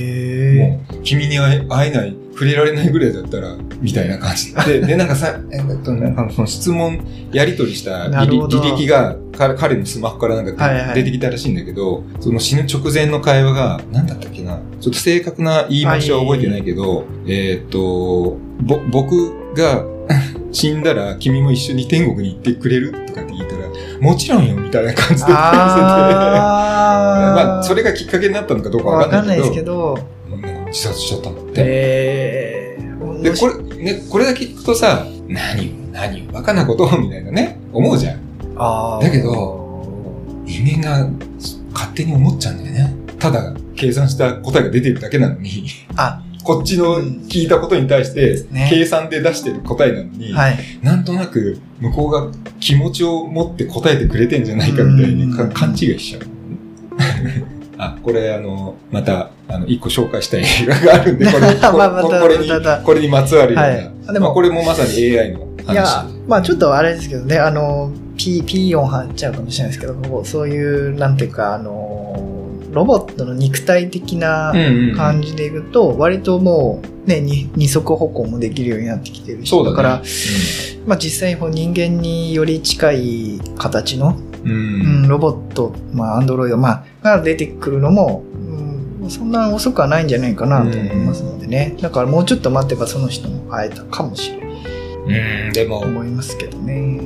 もう、君に会えない、触れられないぐらいだったら、みたいな感じ。で。で、なんかさ、えっと、なんかその質問、やり取りした履歴が、彼彼のスマホからなんかはいはい。出てきたらしいんだけど、その死ぬ直前の会話が、なんだったっけな、ちょっと正確な言い回しは覚えてないけど、えーっと、ぼ、僕が 死んだら君も一緒に天国に行ってくれるとかって言ったら、もちろんよ、みたいな感じで まあ、それがきっかけになったのかどうかわわかんないですけど、うん自殺しちゃったんだって。えー、で、これ、ね、これだけ聞くとさ、何を、何を、バカなことを、みたいなね、思うじゃん。あーだけど、人間が勝手に思っちゃうんだよね。ただ、計算した答えが出てるだけなのに、あ、こっちの聞いたことに対して、ね計算で出してる答えなのに、はい。なんとなく向こうが気持ちを持って答えてくれてんじゃないかみたいに勘違いしちゃう。あ、これあの、また、あの、一個紹介したい映画があるんで、これ、これまあまたこれにこれにまつわるような。はいでもまあこれもまさに AI の話。いや、まあちょっとあれですけどね、あの、ピー、ピー音張っちゃうかもしれないですけど、そういう、なんていうか、あの、ロボットの肉体的なうんうんうん感じでいくと、割ともう、ね、に二足歩行もできるようになってきてるし、そうだね。から、まあ実際人間により近い形の、うん。ロボット、まあアンドロイド、まあ、が出てくるのも、うん、そんな遅くはないんじゃないかなと思いますのでね。だからもうちょっと待てばその人も会えたかもしれないうん、でもと、思いますけどね。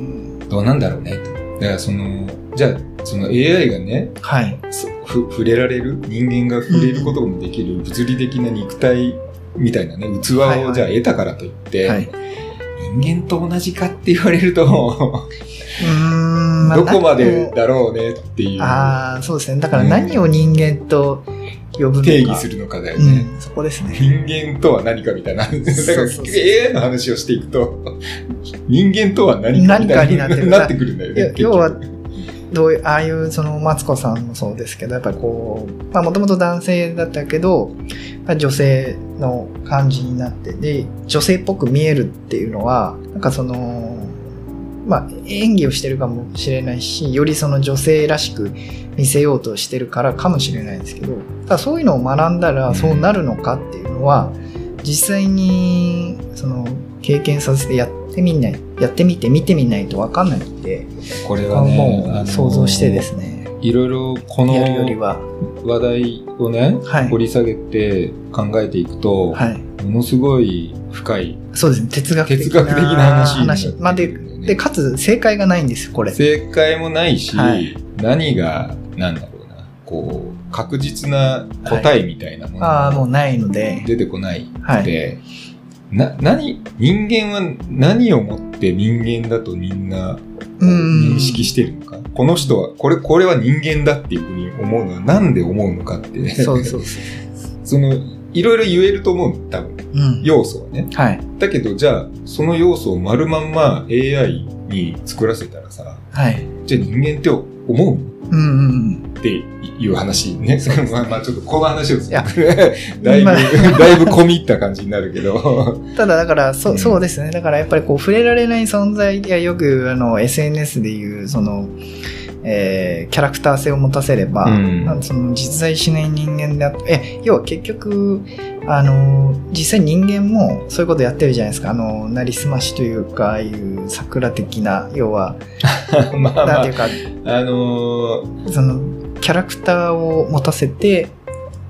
どうなんだろうね。だからその、じゃあ、その AI がね、はい。そふ触れられる人間が触れることもできる物理的な肉体みたいなね、器はいはいをじゃあ得たからといって、はい。人間と同じかって言われると、うーん、まあどこまでだろうねっていうああ、そうですね。だから何を人間と呼ぶのか。定義するのかだようね。ん、そこですね。人間とは何かみたいな。だから AI の話をしていくと、人間とは何かみたいなってくるなってくるんだよね。要はどういう、ああいう、その、マツコさんもそうですけど、やっぱりこう、まあ、もともと男性だったけど、まあ女性の感じになって、で、女性っぽく見えるっていうのは、なんかその、まあ、演技をしてるかもしれないし、よりその女性らしく見せようとしてるからかもしれないですけど、ただそういうのを学んだらそうなるのかっていうのは、実際に、その、経験させてやってみない、やってみて見てみないとわかんないんで、これはね、もう想像してですね、いろいろこのやるよりは、話題をね、はい。掘り下げて考えていくと、はい。ものすごい深いそうですね、哲学的な哲学的な話になってくる。んだよで、で、かつ正解がないんですよ、これ。正解もないし、はい何が、なんだろうな、こう、確実な答えみたいなものああ、もがうないので、出てこないはい。ので、な、何、人間は何をもって人間だとみんなうん認識してるのか？この人は、これ、これは人間だっていうふうに思うのはなんで思うのかって。そうそうそう。その、いろいろ言えると思うの、多分。うん。要素はね。はい。だけど、じゃあ、その要素を丸まんま AI に作らせたらさ、はい。じゃあ人間って思うの？うんうんうん。っていう話ね。まあまあちょっとこの話をする だいぶ、まあ だいぶ込み入った感じになるけど。ただだから、そうんう、そうですね。だからやっぱりこう、触れられない存在やよく、あの、SNS でいう、その、えーキャラクター性を持たせれば、うんその実在しない人間であって、え、要は結局、あの、実際人間もそういうことやってるじゃないですか。あの、なりすましというか、ああいう桜的な、要は、まあまあなんていうか、あのーその、キャラクターを持たせて、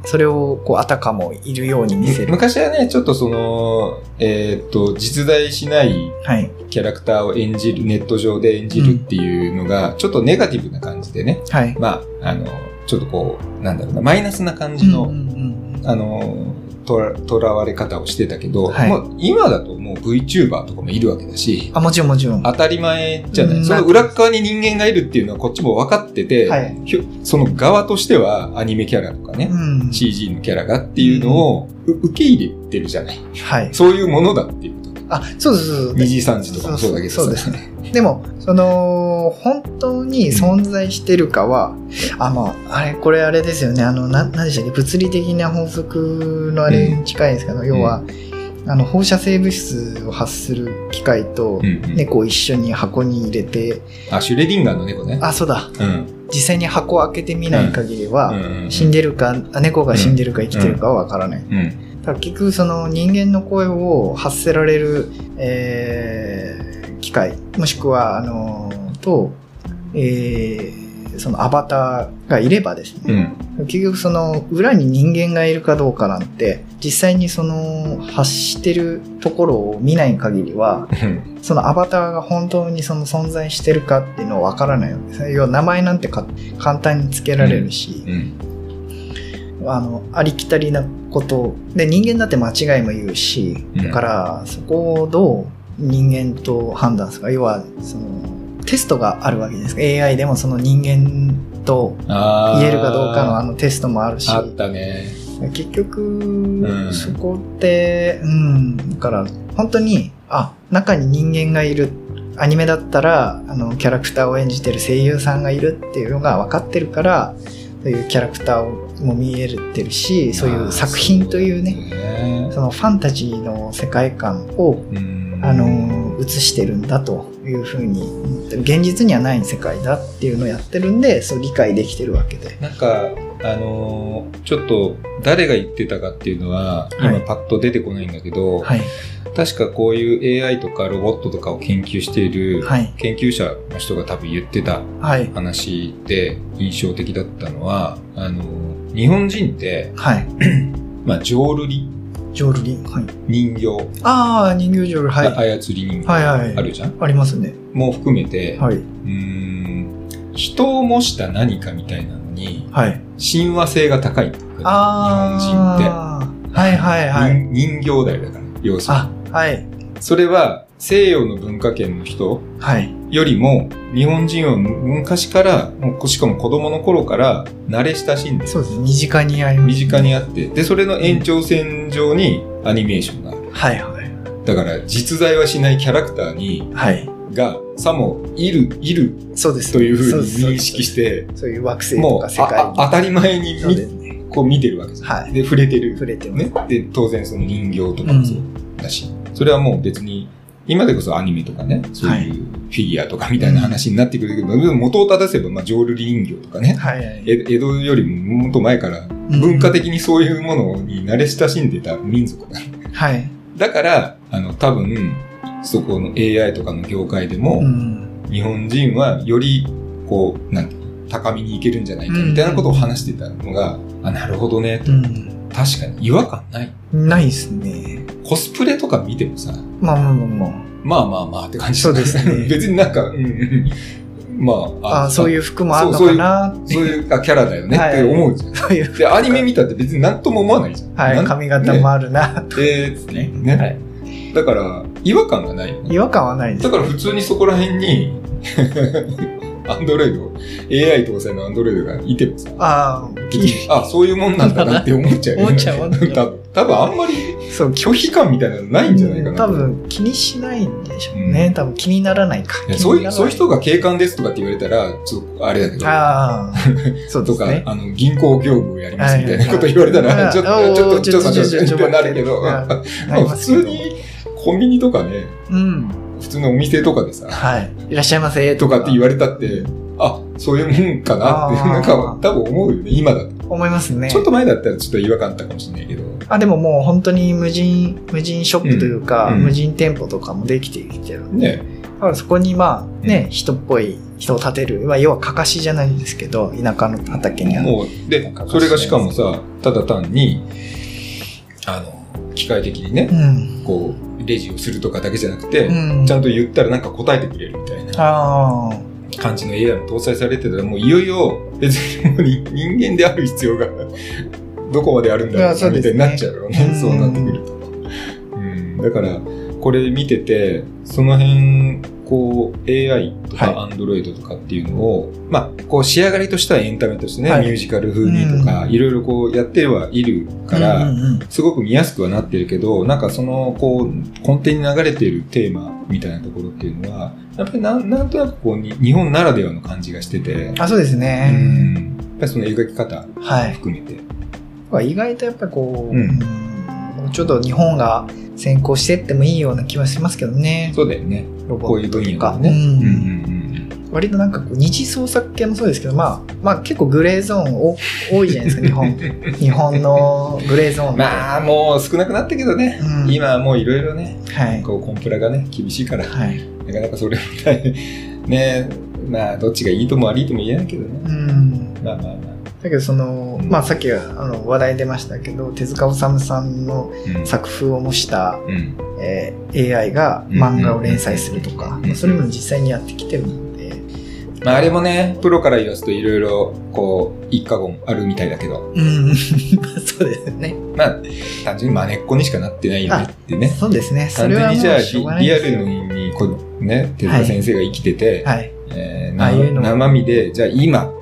それをこうあたかもいるように見せる。昔はねちょっとそのえーっと実在しないはい。キャラクターを演じるネット上で演じるっていうのがちょっとネガティブな感じでね、はい。まああのちょっとこうなんだろうなマイナスな感じの、うんうんうんあのとらとらわれ方をしてたけど、はいもう今だともう VTuber とかもいるわけだしあ、もちろんもちろん。当たり前じゃない、うんその裏っ側に人間がいるっていうのはこっちも分かってて、はい。その側としてはアニメキャラとかね、うん。CG のキャラがっていうのをう受け入れてるじゃないはい。そういうものだっていうあ、そうそうそう。二次三次とかもそうだけどさそうですね。でも、その、本当に存在してるかは、あ、まあ、あれ、これあれですよね。あの、な、なんでしたっけ？物理的な法則のあれに近いんですけど、要は、あの、放射性物質を発する機械とうんうん猫を一緒に箱に入れて、あシュレディンガーの猫ねあ、そうだ。うん実際に箱を開けてみない限りは、うん死んでるか、あ猫が死んでるか生きてるかはわからない。結局その人間の声を発せられる、えー機械もしくはあのと、えーそのアバターがいればですうね、ん。結局その裏に人間がいるかどうかなんて実際にその発してるところを見ない限りはうん。そのアバターが本当にその存在してるかっていうのはわからないわけですね。要は名前なんてか簡単につけられるし、うんあの、ありきたりなこと。で、人間だって間違いも言うし、うんだから、そこをどう人間と判断するか。要は、その、テストがあるわけです。AI でもその人間と言えるかどうかのあのテストもあるし、あったね結局、んそこって、うん、だから、本当に、あ、中に人間がいる。アニメだったら、あの、キャラクターを演じてる声優さんがいるっていうのが分かってるから、そういうキャラクターも見えてるし、そういう作品というね、ねそのファンタジーの世界観を、うんあの、映してるんだというふうに。現実にはない世界だっていうのをやってるんで、そう理解できてるわけで。なんかあのーちょっと誰が言ってたかっていうのは今はいパッと出てこないんだけど、はい。確かこういう AI とかロボットとかを研究しているはい。研究者の人が多分言ってたはい。話で印象的だったのは、あの、日本人って、はい。まあ、浄瑠璃ジョールリン。はい。人形、ああ、人形ジョール。はい。はい操り人形はいはい。あるじゃん、ありますね。も含めて、はい。うーん、人を模した何かみたいなのに、はい。親和性が高いっていうかあ日本人って。あ。はいはいはい。人人形代だから、要するあ、はい。に。それは西洋の文化圏の人はい。よりも、日本人は昔から、もうしかも子供の頃から慣れ親しんでるそうですね。身近にあります。身近にあって、で、それの延長線上にアニメーションがある。はいはい。だから、実在はしないキャラクターに、はい。が、さも、いる、いるそうです。というふうに認識して、そういう惑星ともうか世界ああ当たり前に見ね。こう見てるわけですよ。はい。で、触れてる。触れてます。ね。で、当然その人形とかもそうだし、それはもう別に、今でこそアニメとかね、そういうフィギュアとかみたいな話になってくるけど、でも元を正せば、まあ、浄瑠璃人形とかね、はいはい。え江戸よりももっと前から文化的にそういうものに慣れ親しんでた民族だ。はい。だから、あの、多分、そこの AI とかの業界でも、うん。日本人はより、こう、なんて高みに行けるんじゃないかみたいなことを話してたのが、あ、なるほどね、と。うん。確かに違和感ない。ないですね。コスプレとか見てもさ、まあまあまあまあ。まあまあまあって感じそうですね 別になんか、うんうん、まあ、あそういう服もあるのかなそういうあキャラだよねって思うじゃん。そういうで、アニメ見たって別に何とも思わないじゃん。はい。髪型もあるな。えーっつってね。はい。だから、違和感がないよね。違和感はないですだ。から普通にそこら辺に、アンドロイド、AI 搭載のアンドロイドがいてもさ、ああ、そういうもんなんだなって思っちゃうよね。思っちゃう多分、多分あんまりそう、拒否感みたいなのないんじゃないかなと。多分気にしないんでしょうね。うん多分気にならないか。いやそういう、そういう人が警官ですとかって言われたら、ちょっとあれだけど、ああ、そうでとか。あの、銀行業務をやりますみたいなこと言われたら、ちょっはいと、ちょっと、ちょっと、ちょっと、ちょっとなるけど普通にコンビニとかね、うん。普通のお店とかでさ、はい。いらっしゃいませ。とかって言われたって、あ、そういうもんかなって、なんか多分思うよね、今だと。思いますね。ちょっと前だったらちょっと違和感あったかもしれないけど。あ、でももう本当に無人、無人ショップというか、うんうん無人店舗とかもできてきてるんで、ね。だからそこにまあね、人っぽい人を立てる、まあ、要はかかしじゃないんですけど、田舎の畑にある。もう、で、それがしかもさ、ただ単に、あの、機械的にね、うん。こう、レジをするとかだけじゃなくて、うん。ちゃんと言ったらなんか答えてくれるみたいな。感じの AI も搭載されてたら、もういよいよ別に 人間である必要が どこまであるんだろいうみたいになっちゃうよね。うんそうなってくると。うん。だから、これ見てて、その辺、こう、AI とかは Android とかっていうのを、まあ、こう仕上がりとしてはエンタメとしてね、はいミュージカル風にとか、うんいろいろこうやってはいるから、うんうんうんすごく見やすくはなってるけど、なんかその、こう、根底に流れているテーマみたいなところっていうのは、やっぱりなんなんとなくこうに、日本ならではの感じがしてて、あ、そうですうね。ん。やっぱりその描き方はい。含めて。意外とやっぱりこうちょっと日本が先行してってもいいような気はしますけどね。そうだよね。ロボこういうットとか。分野でね。うんうんうん割となんかこう二次創作系もそうですけど、まあ、まあ結構グレーゾーンお多いじゃないですか、日本。日本のグレーゾーン。まあ、もう少なくなったけどね。うん今はもういろいろね、はい。こうコンプラがね、厳しいから、はい。なかなかそれみたいね、まあ、どっちがいいとも悪いとも言えないけどね。うん。まあまあまあ。だけどその、まあさっきあの話題出ましたけど、手塚治虫さんのうん作風を模した、うん。えー AI が漫画を連載するとか、うんそれも実際にやってきてるので、まあ、あれもね、プロから言わすといろいろ、こう、一過言あるみたいだけど、うん、そうですね。まあ、単純に真似っこにしかなってないよねってね。そうですね。そ単純にじゃあうしょうがないリリアルにこうね手塚先生が生きてて、はい。えーああいうのな生身でじゃあ今うん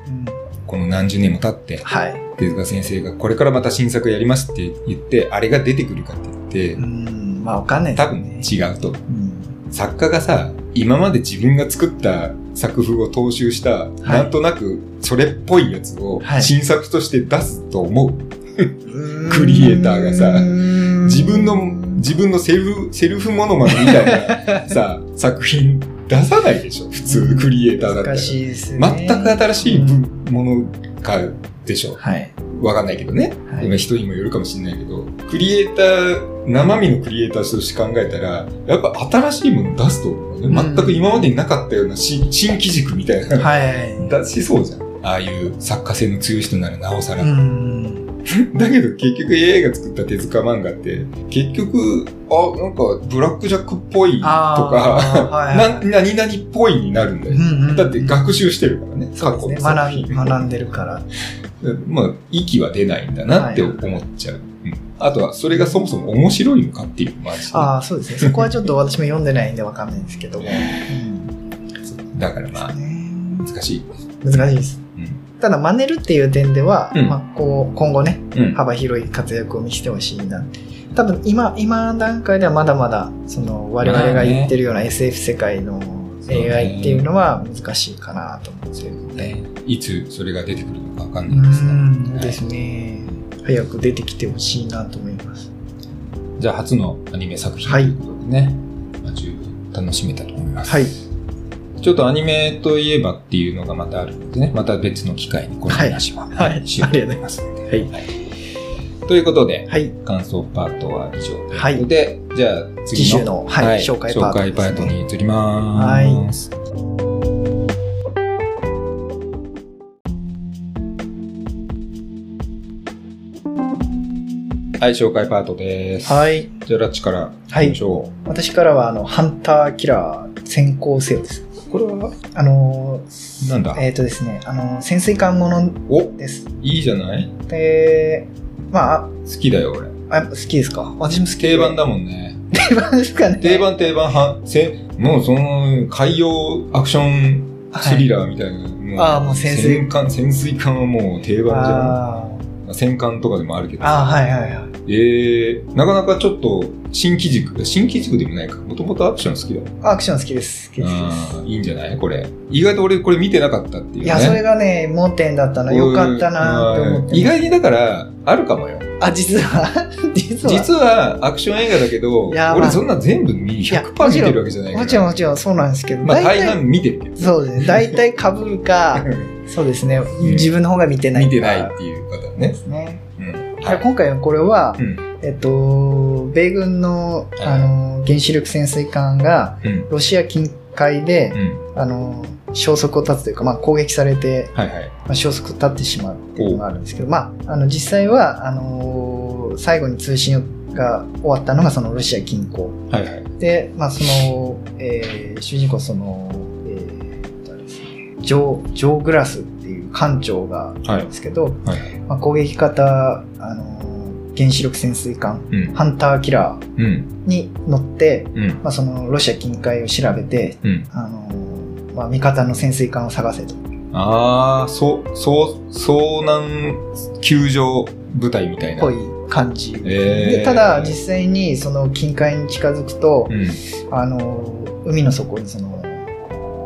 この何十年も経ってはい。手塚先生がこれからまた新作やりますって言ってあれが出てくるかって言って、うん、まあわかんないで多分。違うとうん。作家がさ今まで自分が作った作風を踏襲した、なんとなくそれっぽいやつをはい新作として出すと思う、クリエイターがさうん自分の自分のセルフセルフモノマネみたいなさ 作品出さないでしょ普通クリエイターだったら。難しいですね。全く新しいうんものかでしょ。はい。わかんないけどね、はい。今人にもよるかもしれないけどクリエイター生身のクリエイターとして考えたらやっぱ新しいもの出すと思うよね、うん。全く今までになかったような新新機軸みたいな、はい。出しそうじゃん。ああいう作家性の強い人ならなおさら、うん。だけど結局 AI が作った手塚漫画って結局あなんかブラックジャックっぽいとかはいはいな何々っぽいになるんだよ、うんうんだって学習してるからね。過去の作学ん品学んでるから。まあ、息は出ないんだなって思っちゃう。うんあとは、それがそもそも面白いのかっていうのもあるしね、ああ、そうですね。そこはちょっと私も読んでないんでわかんないんですけども。うんだからまあ、ね難しい。難しいです。うん。ただ真似るっていう点では、うんまあ、こう今後ねうん。幅広い活躍を見せてほしいな多分今今段階ではまだまだその我々が言ってるような SF 世界の AI っていうのは難しいかなと思うんですよね。いつそれが出てくるのかわかんうないですね。んですね。早く出てきてほしいなと思います。じゃあ、初のアニメ作品はいということでね、まあ、十分楽しめたと思います。はい。ちょっとアニメといえばっていうのがまたあるのでね、また別の機会にこの話は、はいはいしようと思いますので。はい。ということで、はい。感想パートは以上ということで、じゃあ次のの、はい紹介パート紹介パートに移りまはい。はい、紹介パートです。はい。じゃあ、ラッチからはい行きましょ私からは、あの、ハンターキラー先行せよです。う。これは、あのなんだ？ー、えっ、とですね、あの、潜水艦ものお？です。いいじゃない？で、まあ、好きだよ、俺。あ好きですか？私も好きで定番だもんね。定番ですかね。定番定番は、せもうその、海洋アクションスリラーみたいな。もあーもう潜水戦艦、潜水艦はもう定番じゃん。あー戦艦とかでもあるけどあー、さ。はいはいはい。えー、なかなかちょっと新機軸、新機軸でもないか。もともとアクション好きだ。アクション好きです。好きですあーいいんじゃない？これ。意外と俺これ見てなかったっていうね。いや、それがね、盲点だったの。よかったなって思って。うん意外にだから、あるかもよ。あ、実は？実は？実はアクション映画だけどいやまあ俺そんな全部見や100%見てるわけじゃないからもちろんもちろんそうなんですけど、まあ大半見てるけどそうですね。大体被るか、そうですね。自分の方が見てないか。見てないっていう方ねで。すね。うんはい今回のこれは、うん。えっと、米軍の、はい。あの、原子力潜水艦が、うん。ロシア近海でう、ん。あの、消息を絶つというか、まあ、攻撃されて、はいはい。まあ、消息を絶ってしまうっていうのがあるんですけど、まあ、あの、実際は、あの、最後に通信が終わったのが、そのロシア近郊。はいはい。で、まあ、その、えー主人公、その、えーね、ジョー、ジョー・グラス艦長がい。るんですけど、はい。まあ、攻撃型、あの、原子力潜水艦、うん。ハンターキラーうん。に乗って、うん。まあ、そのロシア近海を調べて、うん。あの、まあ、味方の潜水艦を探せと。ああそうそう遭難救助部隊みたいな。ぽい感じ。えー。でただ、実際にその近海に近づくと、うん。あの、海の底にその、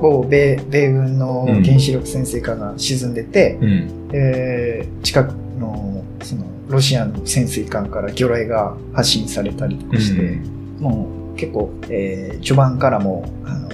某米米軍の原子力潜水艦が沈んでて、うん。えー近くの、その、ロシアの潜水艦から魚雷が発信されたりとかして、もう結構、えー序盤からも、あの、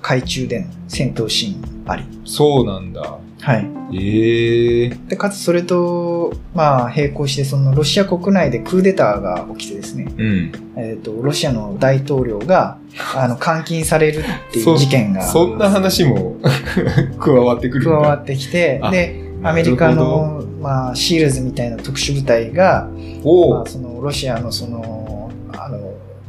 海中での戦闘シーンあり。そうなんだはい。ええで、かつそれと、まあ、並行して、その、ロシア国内でクーデターが起きてですね、うん。えっ、と、ロシアの大統領が、あの、監禁されるっていう事件が。そ んな話も 加わってくる加わってきて、あで、アメリカの、まあ、シールズみたいな特殊部隊が、まあ、その、ロシアのその、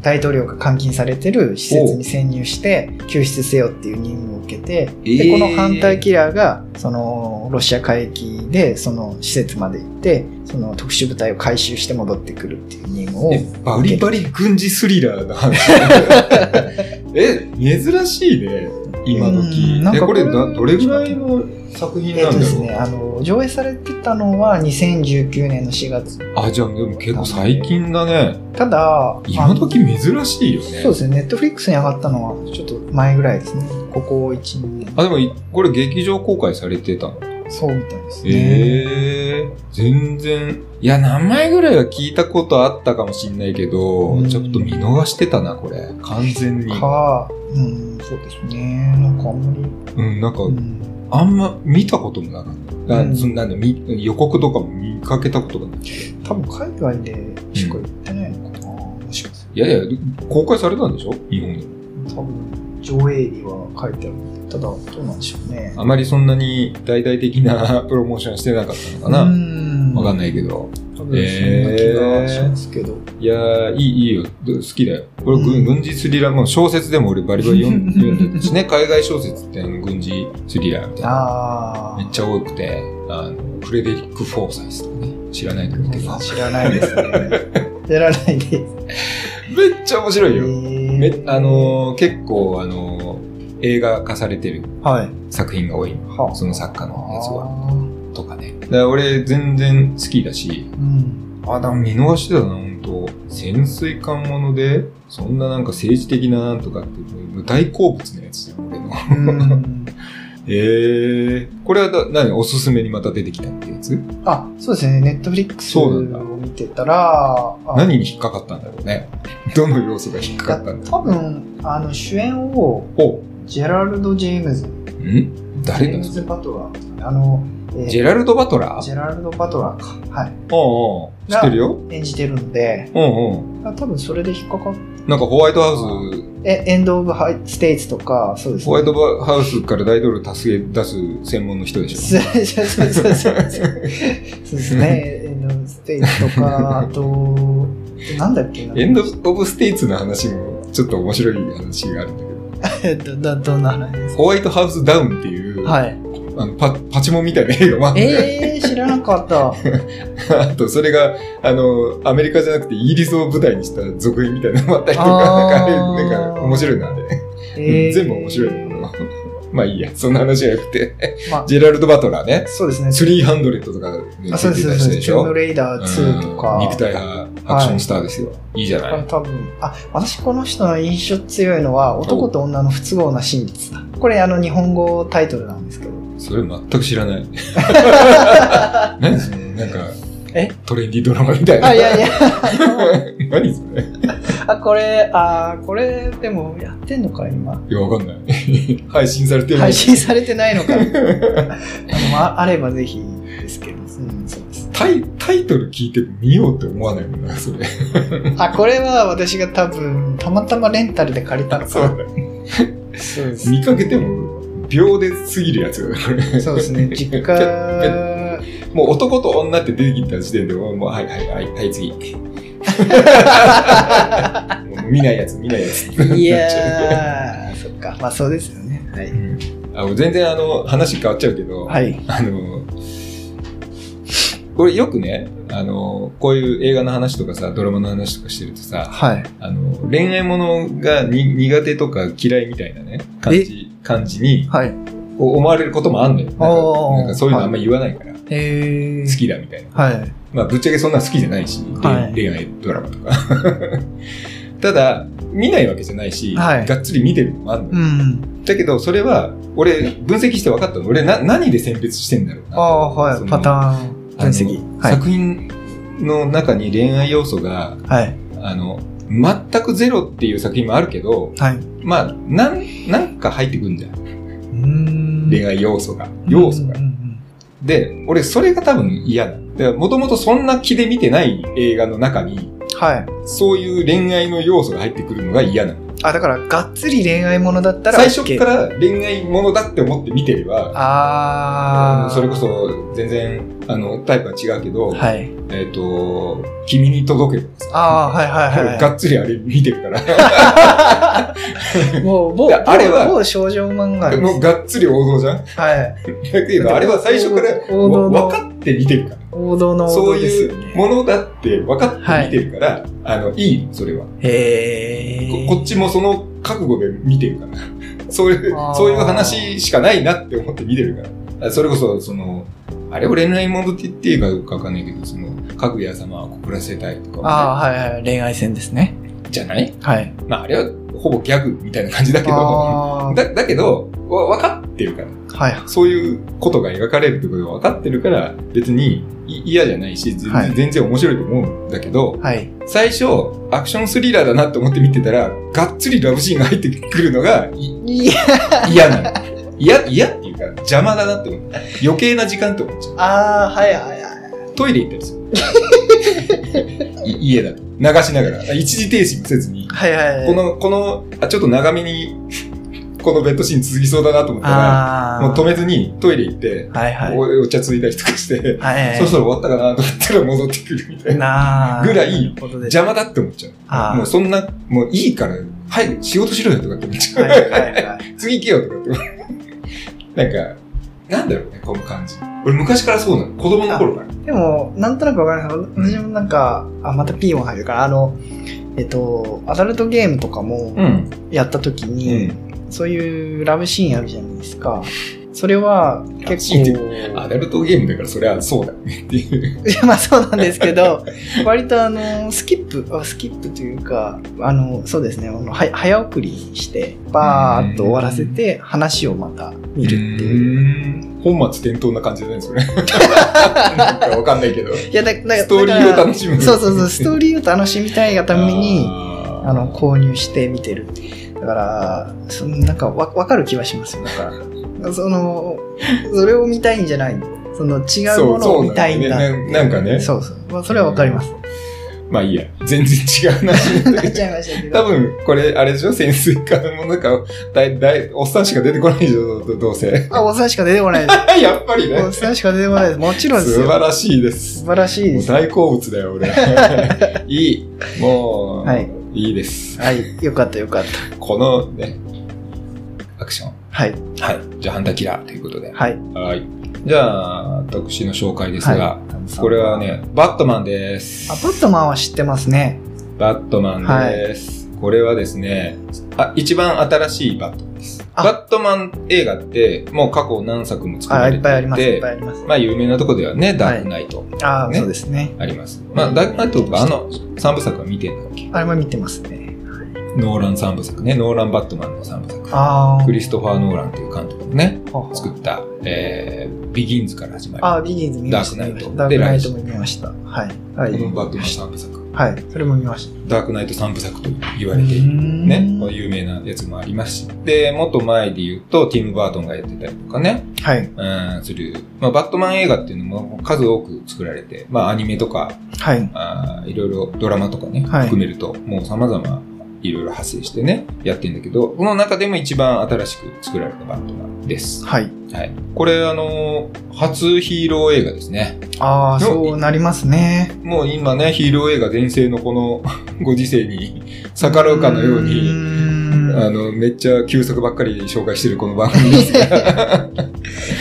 大統領が監禁されてる施設に潜入して、救出せよっていう任務を受けて、で、えー。この反対キラーが、その、ロシア海域で、その施設まで行って、その特殊部隊を回収して戻ってくるっていう任務をえバリバリ軍事スリラーの話 え珍しいね今う時んなんこれどれぐらいの作品なんだろう、とですね、あの、上映されてたのは2019年の4月。あじゃあでも結構最近だねただ、今時珍しいよねそうですね、ネットフリックスに上がったのはちょっと前ぐらいですね。ここ1、2年。あでもいこれ劇場公開されてたの？そうみたいですね。ええ全然いや名前ぐらいは聞いたことあったかもしんないけど、うんちょっと見逃してたなこれ完全にか、うん、そうですね。なんかあんまり、うんなんか、うん、あんま見たこともなかった。あうんそんなんだみ予告とかも見かけたことがない。多分海外でしか言ってないのかな、もしかすいやいや、公開されたんでしょ？日本で。多分、上映日は書いてある。ただ、どうなんでしょうね。あまりそんなに大々的な プロモーションしてなかったのかな。うん。わかんないけど。多分、そんな気がしますけど。いやー、いい、いいよ。ど好きだよ。俺、軍うん軍事スリラー、もう小説でも俺バリバリ読んでたしね、海外小説ってあの軍事スリラーみたいな。めっちゃ多くて、あの、フレデリック・フォーサイスとかね、知らないと思うけど。知らないですね。知らないです。めっちゃ面白いよ。めえあのー結構、あのー映画化されてるはい。作品が多い。はその作家のやつは。は。とかね。だから俺全然好きだし、うん。あ、だから見逃してたな、本当潜水艦もので、そんななんか政治的ななんとかって、もう大好物のやつじゃん、俺の。うん えー、これはだ何おすすめにまた出てきたってやつ？あ、そうですね。ネットフリックスを見てたら、あ何に引っかかったんだろうね。どの要素が引っかかったんだ多分、あの、主演を、おジェラルド・ジェームズ。ん？誰だ？ジェームズ・バトラー。あの、えージェラルド・バトラー？ジェラルド・バトラーか。はい。おうおう知ってるよ？演じてるので、おうおう多分それで引っかかっなんかホワイトハウスえ、エンド・オブ・ハイステイツとか、そうですね。ホワイトハウスから大統領助け出す専門の人でしょ？そうそうそうそうそう。そうですね。エンド・オブ・ステイツとか、あと、なんだっけな。エンド・オブ・ステイツの話もちょっと面白い話があるんだけど、ど、ど、どんな話ですホワイトハウス・ダウンっていう、かはい。あのパパチモンみたいな映画もあるんだよえー、知らなかった。あと、それが、あの、アメリカじゃなくてイギリスを舞台にした続編みたいなのもあったりとか、なんか面白いな、あれ。えー全部面白い。まあいいや、そんな話じゃなくて。まあ、ジェラルド・バトラーね。そうですね。300とかにあ、そうです、そうです。出てた人でしょ？トゥームレイダー2とか。うん肉体派アクションスターですよ。い、いじゃない。多分、あ、私この人の印象強いのは、男と女の不都合な真実だ。これあの日本語タイトルなんですけど。それ全く知らない。何その、なんか、え？トレンディードラマみたいな。あ、いやいや、何それ？あ、これ、あ、これ、でも、やってんのか、今？いや、わかんない。配信されてる配信されてないのか。あのああればぜひですけど。うん、そうです。タイタイトル聞いて見ようって思わないもんな、それ。あ、これは私が多分、たまたまレンタルで借りたのかな。そうだ。そうです。見かけても秒で過ぎるやつだこれ。そうですね。実家、もう男と女って出てきた時点でもう、もうはいはいはい、はい、次。見ないやつ、見ないやつ。いやー、そっか。まあそうですよね。はい。うんあの全然あの話変わっちゃうけど、はい。あの、これよくね、あの、こういう映画の話とかさ、ドラマの話とかしてるとさ、はい。あの、恋愛ものがに苦手とか嫌いみたいなね、感じ、感じにはい。思われることもあんのよ。なんかおーなんかそういうのあんま言わないから、へー。好きだみたいな。はい。まあ、ぶっちゃけそんな好きじゃないし、はい恋愛ドラマとか。ただ、見ないわけじゃないし、はいがっつり見てるのもあるのよ。うん。だけど、それは、俺、分析して分かったの。俺な、何で選別してんだろうな。ああ、はい。パターン分析。はい。作品の中に恋愛要素が、はい。あの、全くゼロっていう作品もあるけど、はい。まあ、なん、なんか入ってくんじゃん。恋愛要素が。要素がで、俺、それが多分嫌だ。もともとそんな気で見てない映画の中に、はい。そういう恋愛の要素が入ってくるのが嫌なの。あ、だから、がっつり恋愛ものだったら OK。最初から恋愛ものだって思って見てれば、ああ。それこそ全然あのタイプは違うけど、はい。えっ、と、君に届けとかさ、ああ、はいはいはい。がっつりあれ見てるから、もう、某、いやあれは某少女漫画。もうがっつり王道じゃんだはい。けど、あれは最初から王道分かって見てるから。王道の王そう道ですいよね。うものだって分かって見てるから、あの、いいの、それは。へえ。ここっちもその覚悟で見てるから。そういうそういう話しかないなって思って見てるから。あそれこそ、その、あれを恋愛ものって言っていいかどうかわかんないけど、その、かぐや様は告らせたいとかもね、ああ、はいはい。恋愛線ですね。じゃない？はい。まあ、あれはほぼギャグみたいな感じだけど。だだけど、わ分かってるから。はい。そういうことが描かれるってことが分かってるから、別にい嫌じゃないし、全然,、はい全然面白いと思うんだけど、はい。最初、アクションスリラーだなって思って見てたら、がっつりラブシーンが入ってくるのがいいや、嫌なの。嫌、嫌っていうか、邪魔だなって思う。余計な時間って思っちゃう。ああ、はいはいはい。トイレ行ったりする。い家だと。流しながら。一時停止もせずに。はいはいはい。この、この、あ、ちょっと長めに、このベッドシーン続きそうだなと思ったら。もう止めずにトイレ行って、はいはい。おお茶ついたりとかして、はいはい。そろそろ終わったかなと思ったら戻ってくるみたいな。ぐらい邪魔だって思っちゃう。もうそんな、もういいから、はい、仕事しろよとかって思っちゃう。はいはいはい。次行けよとかって思う。なんか、なんだろうね、この感じ。俺昔からそうなの。子供の頃から。でも、なんとなくわかります。私もなんか、あ、またピーも入るから、あの、えっと、アダルトゲームとかもうん。やった時うに、ん。そういうラブシーンあるじゃないですか。それは結構、アダルトゲームだからそれはそうだよねっていう。まあそうなんですけど、割とあの、スキップ、あスキップというか、あの、そうですね、あのは早送りして、バーっと終わらせて、話をまた見るっていう。う。本末転倒な感じだね、それ。なんかわかんないけど。いや、だだストーリーを楽しむ。そうそうそう、ストーリーを楽しみたいがために、あの、購入して見てる。だから、そのなんかわわかる気はしますよ。だから、その、それを見たいんじゃない。その違うものを見たいんだそうそうねななんかねそうそう。まあ、それはわかります。まあいいや。全然違う話にななっちゃいましたけど。多分、これ、あれでしょ？潜水艦もなんか、だい、だい、おっさんしか出てこないでしょ？どどうせ。あ、おっさんしか出てこないです。やっぱりね。おっさんしか出てこないです。もちろんですよ。素晴らしいです。素晴らしいです。大好物だよ、俺。いい。もう、はいいいです。はい。よかったよかった。このね、アクション。はい。はい。じゃあ、ハンターキラーということで。はい。はい。じゃあ、私の紹介ですが、はこれはね、バットマンです。あ、バットマンは知ってますね。バットマンです。これはですね、あ、一番新しいバットマンです。あバットマン映画って、もう過去何作も作あ、られていて、いっぱいあります。いっぱいあります。まあ有名なとこではね、ダークナイトあ、ねそうですね。あります。まあダークナイトあの3部作は見てんだっけあれも見てますね。ノーラン三部作ね、ノーラン・バットマンの三部作。ああ。クリストファー・ノーランという監督のね、作った、えー、ビギンズから始まり、ああ、ビギンズ見ました。ダークナイトダークナイトも見ました。はい。はい。このバットマン三部作。はい。それも見ました。ダークナイト三部作と言われている。ね、ね有名なやつもありますし。で、もっと前で言うと、ティム・バートンがやってたりとかね、はい。うん、する。まあ、バットマン映画っていうのも数多く作られて、まあ、アニメとか、はい。あーいろいろドラマとかね、はい含めると、もう様々いろいろ派生してね、やってんだけど、この中でも一番新しく作られたバットマンです。はい。はい。これ、あのー初ヒーロー映画ですね。ああ、のそうなりますね。もう今ね、ヒーロー映画全盛のこの ご時世に逆らうかのように、にあの、めっちゃ旧作ばっかり紹介してるこの番組ですが、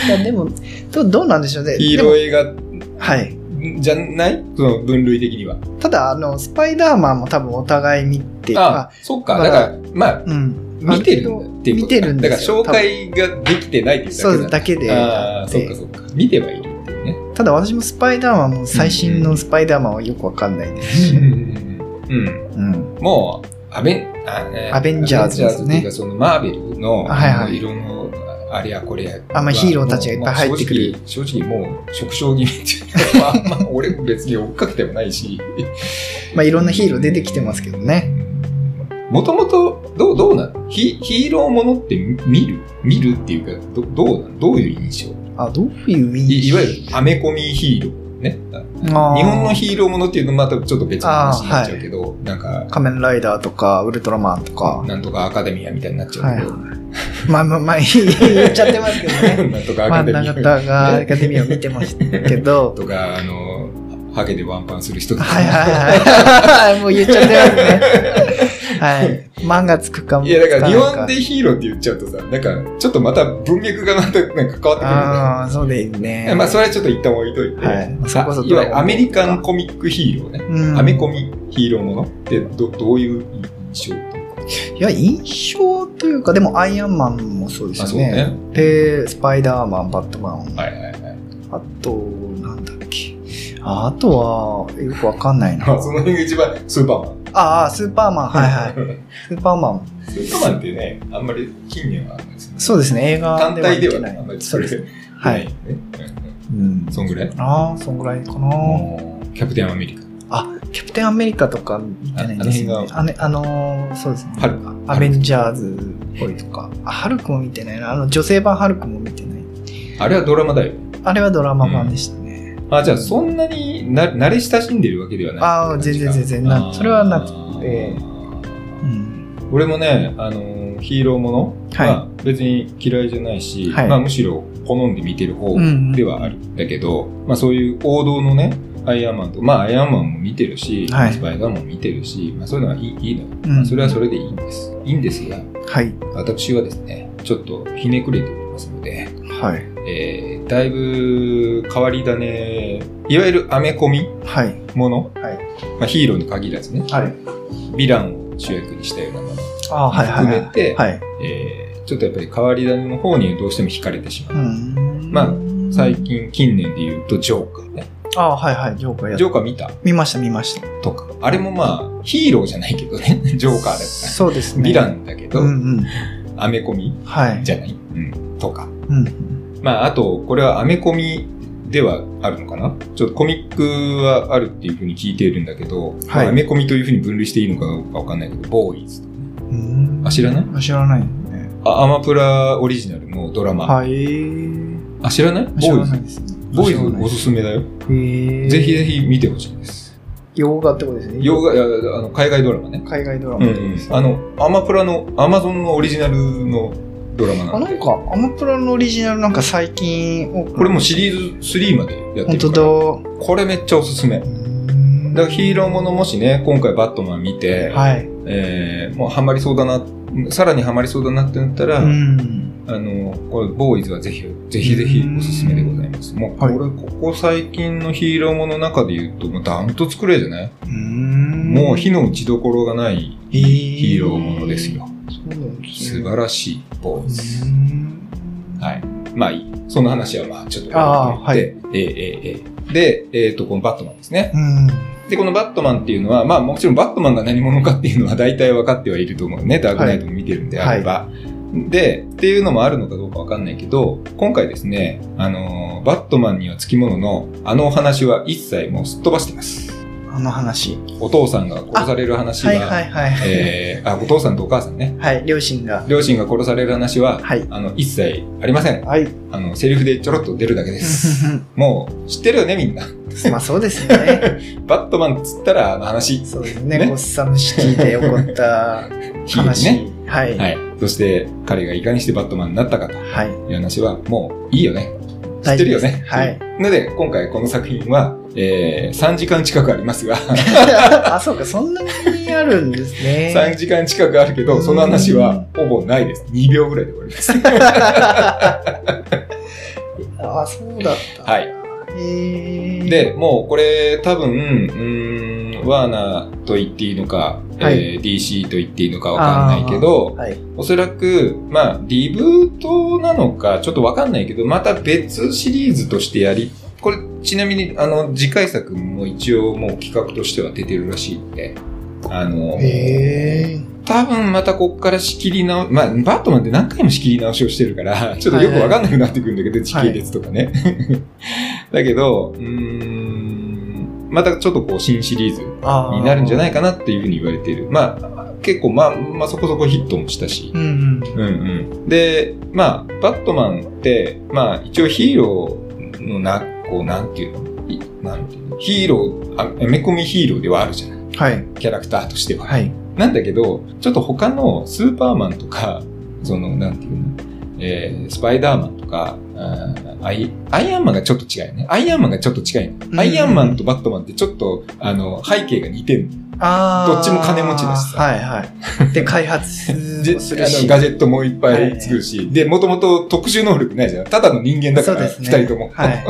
いや、でも、どどうなんでしょうね。ヒーロー映画はい。じゃない？その分類的には。ただ、あの、スパイダーマンも多分お互い見て、あ、そっか。まあだから、まあ、うん。見てるっていう見てるんですよだから紹介ができてないっていうそうだけだ。だけで。ああ、そっかそっか。見てはいるっていうね。ただ私もスパイダーマンも最新のスパイダーマンはよくわかんないですし。うん。うん。もう、アベン、アベンジャーズですねそのマーベルの、はいはい色の、あれやこれや。あまあヒーローたちがいっぱい入ってくる。まあ正直、もう、縮小気味っていうか、まあ、まあ、俺別に追っかけてもないし。まあいろんなヒーロー出てきてますけどね。もともと、どう、どうなのヒヒーローものって見る？見るっていうか、どどうなのどういう印象？あ、どういう意味いいわゆるアメコミヒーローね。日本のヒーローものっていうとまたちょっと別の話になっちゃうけど、なんか、仮面ライダーとか、ウルトラマンとか。なんとかアカデミアみたいになっちゃうけど、まあまあまあ、言っちゃってますけどね。なんとかアまあ、カデミア。永田がアカデミーを見てましたけど。とか、あの、ハゲでワンパンする人。はいはいはい。もう言っちゃってますね。はい。漫画つくかも。いや、だから日本でヒーローって言っちゃうとさ、なんか、ちょっとまた文脈がまたなんか変わってくるんだああ、そうですね。よ。まあ、それはちょっと一旦置いといて。はいそれこそわゆるアメリカンコミックヒーローね。うんアメコミヒーローものってどどういう印象いうか。いや、印象というか、でもアイアンマンもそうですよね。ねで、スパイダーマン、バットマン。はいはいはい。あと。ああとは、よくわかんないな。まあ、その辺が一番スーパーマン。ああ、スーパーマン、はいはい。スーパーマン。スーパーマンってね、あんまり近年はね。そうですね、映画単体ではないあんまりそうです。ね。はい。ねうんうん。そんぐらい？ああ、そんぐらいかな。キャプテンアメリカ。あ、キャプテンアメリカとか見てないんですよね。ああのーそうですね。ハルクアベンジャーズっぽいとか。あ、ハルクも見てないな。あの、女性版ハルクも見てない。あれはドラマだよ。あれはドラマ版でしたね。あ、じゃあそんなにな慣れ親しんでるわけではない。あー全然全然なそれはなくて。うん。俺もね、あのーヒーローものは別に嫌いじゃないし、はい。まあむしろ好んで見てる方うんではある。んだけど、まあそういう王道のね、アイアンマンと、まあアイアンマンも見てるし、はい。スパイダーマンも見てるし、まあそういうのはいいいいのよ。うん。まあそれはそれでいいんです。いいんですが、はい。私はですね、ちょっとひねくれておりますので、はい。えー、だいぶ変わり種、いわゆるアメコミはい。もの、はい。まあ、ヒーローに限らずね、はい。ヴィランを主役にしたようなものあーはいはいはい。含めて、はい。えーちょっとやっぱり変わり種の方にどうしても惹かれてしまう。うんまあ最近、近年で言うと、ジョーカーね。ああ、はいはい。ジョーカージョーカー見た？見ました見ました。とか。あれもまあ、ヒーローじゃないけどね、ジョーカーだから。そうですね。ヴィランだけど、うんうん。アメコミはい。じゃない、うん、とか。うん。まあ、あと、これはアメコミではあるのかな？ちょっとコミックはあるっていうふうに聞いているんだけど、はいまあアメコミというふうに分類していいのかどうかわかんないけど、ボーイズとかね。うんあ知らない？あ知らないね。あアマプラオリジナルのドラマ。はい。あ、知らない？ボ知らーイズないですね。ボーイズおすすめだよ。へえ。ぜひぜひ見てほしいです。洋画ってことですね。洋画、あの海外ドラマね。海外ドラうんうん。あの、アマプラの、アマゾンのオリジナルのドラマあ、なんで。なんか、アマプラのオリジナルなんか最近これもシリーズ3までやって本当るから。だ。これめっちゃおすすめ。だからヒーローものもしね、今回バットマン見て、はい。えーもうハマりそうだな、さらにハマりそうだなってなったら、うん。あの、これ、ボーイズはぜひ、ぜひぜひおすすめでございます。もう、こはいれ、ここ最近のヒーローもの中で言うと、もうダントツくらいじゃない、もう火の打ちどころがないヒヒーローものですよ。素ね晴らしいボーイズ。はい。まあいい。その話はまあちょっと置いてえーえーえーで、えっ、と、このバットマンですね。うん。で、このバットマンっていうのは、まあもちろんバットマンが何者かっていうのは大体分かってはいると思うね。ダークナイトも見てるんであれば。で、っていうのもあるのかどうか分かんないけど、今回ですね、あのーバットマンにはつきものの、あのお話は一切もうすっ飛ばしてます。あの話。お父さんが殺される話は、はいはいはい。えー、あ、お父さんとお母さんね。はい、両親が。両親が殺される話は、はい。あの、一切ありません。はい。あの、セリフでちょろっと出るだけです。もう、知ってるよね、みんな。まあそうですよね。バットマンっつったら、あの話。そうですね。ねゴッサムシティで起こった 話。ね。はい。はい。そして、彼がいかにしてバットマンになったかとはい。いう話は、もういいよね。知ってるよね。はい。ので、今回この作品は、えー、3時間近くありますが、あ、そうか、そんなにあるんですね。3時間近くあるけど、その話はほぼないです。2秒ぐらいで終わります。あ、そうだった。はい。で、もうこれ多分、うーん、ワーナーと言っていいのか、はいえー DC と言っていいのかわかんないけど、はい。おそらく、まあ、リブートなのか、ちょっとわかんないけど、また別シリーズとしてやり、これ、ちなみに、あの、次回作も一応もう企画としては出てるらしいんで、あの。多分またこっから仕切り直、まあ、バットマンって何回も仕切り直しをしてるから、ちょっとよくわかんなくなってくるんだけど、時系列とかね。だけど、うーん、またちょっとこう新シリーズになるんじゃないかなっていうふうに言われている。まあ、結構まあ、まあそこそこヒットもしたし。うんうん。うんうん。で、まあ、バットマンって、まあ一応ヒーローのな、こう、なんていうの？いなんていうの？ヒーロー、あアメコミヒーローではあるじゃないはい。キャラクターとしては。はい。なんだけど、ちょっと他のスーパーマンとか、その、なんていうの、えー、スパイダーマンとか、アイアイアンマンがちょっと違うよね。アイアンマンがちょっと違うよ、うんアイアンマンとバットマンってちょっと、あの、背景が似てるあーどっちも金持ちだしさはいはい。で、開発ガジェットもいっぱい作るし、で、もともと特殊能力ないじゃん。ただの人間だから、二、ね。人とも。はい。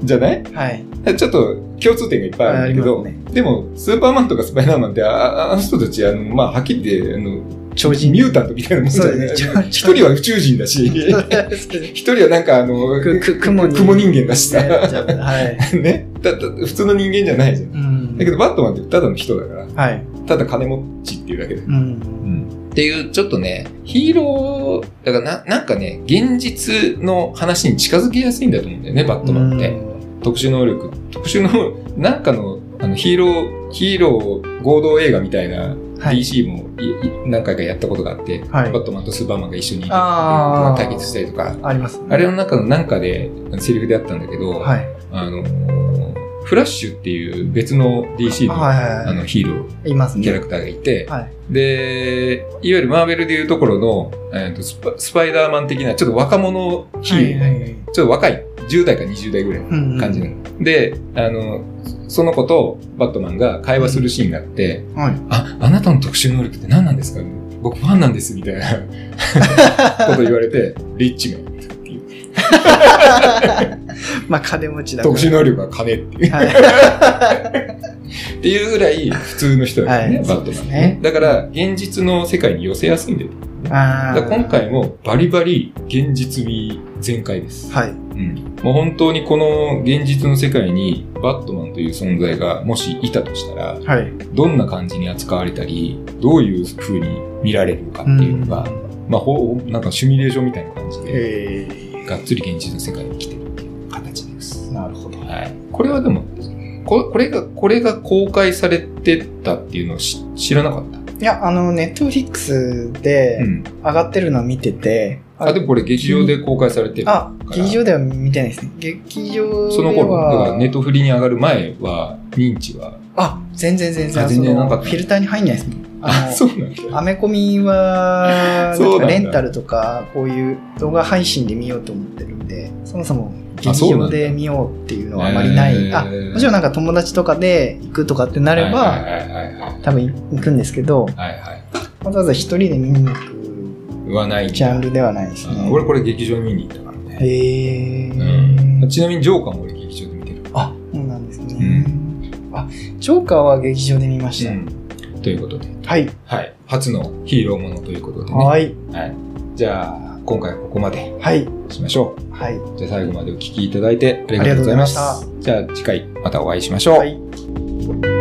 じゃない？はい。ちょっと共通点がいっぱいあるんだけど、ありまでも、スーパーマンとかスパイダーマンって、ああの人たち、あの、まあ、はっきり言って、あの、超人。ミュータントみたいなもんじゃない？そうですね。一人は宇宙人だし、一人はなんかあの、雲人間だしさ、はい。ね。だだ普通の人間じゃないじゃん。うん。だけど、バットマンってただの人だから、はい。ただ金持ちっていうだけで。うん。っていう、ちょっとね、ヒーロー、だからな、なんかね、現実の話に近づきやすいんだと思うんだよね、バットマンって。特殊能力、特殊能、なんかの、あの、ヒーロー、ヒーロー合同映画みたいな、はい DC もいい何回かやったことがあって、はいバットマンとスーパーマンが一緒に対決したりとか、ありますね。あれの中のなんかでセリフであったんだけど、はい。あのーフラッシュっていう別の DC の,、あのヒーロいますね。ーキャラクターがいて、はい。で、いわゆるマーベルでいうところの、えーとスパスパイダーマン的なちょっと若者ヒーロー、ちょっと若い、10代か20代ぐらいのうんうん感じなの。で、あの、その子とバットマンが会話するシーンがあって、はい。あ、あなたの特殊能力って何なんですか？僕ファンなんです、みたいなこと言われて、リッチメンっていう。まあ、金持ちだ。特殊能力は金っていう。はい。っていうぐらい普通の人だよね、はいバットマンねだから、現実の世界に寄せやすいんだよ。あだ今回もバリバリ現実味全開です。はい。うん。もう本当にこの現実の世界にバットマンという存在がもしいたとしたら、はい。どんな感じに扱われたり、どういう風に見られるかっていうのが、まあ、ほう、なんかシミュレーションみたいな感じで、えがっつり現実の世界に来てるっていう形です。ー、なるほど。はい。これはでも、ここれが、これが公開されてたっていうのをし知らなかった？いや、あの、ネットフリックスでうん。上がってるのを見てて、あ、でもこれ劇場で公開されてる。あ、劇場では見てないですね。劇場では。その頃、だからネットフリに上がる前は、認知は、あ、全然全然。あ全然なかフィルターに入んないですもん。あ、のそうなんだ。アメコミは、レンタルとか、こういう動画配信で見ようと思ってるんで、そもそも劇場で見ようっていうのはあまりない。あ、もちろんなんか友達とかで行くとかってなれば。多分行くんですけど、はいはい。わざわざ一人で見に行くはないジャンルではないですね。あ俺これ劇場に見に行ったからね。へうんー。ちなみにジョーカーも俺劇場で見てる。あ、そうなんですね。うあ、ジョーカーは劇場で見ました。ということで、はい。はい。初のヒーローものということでね。はい。はい。じゃあ、今回はここまではい。しましょはい。う。じゃあ最後までお聞きいただいてありがとうございます。ありがとうじゃあ次回またお会いしましょう。はい。した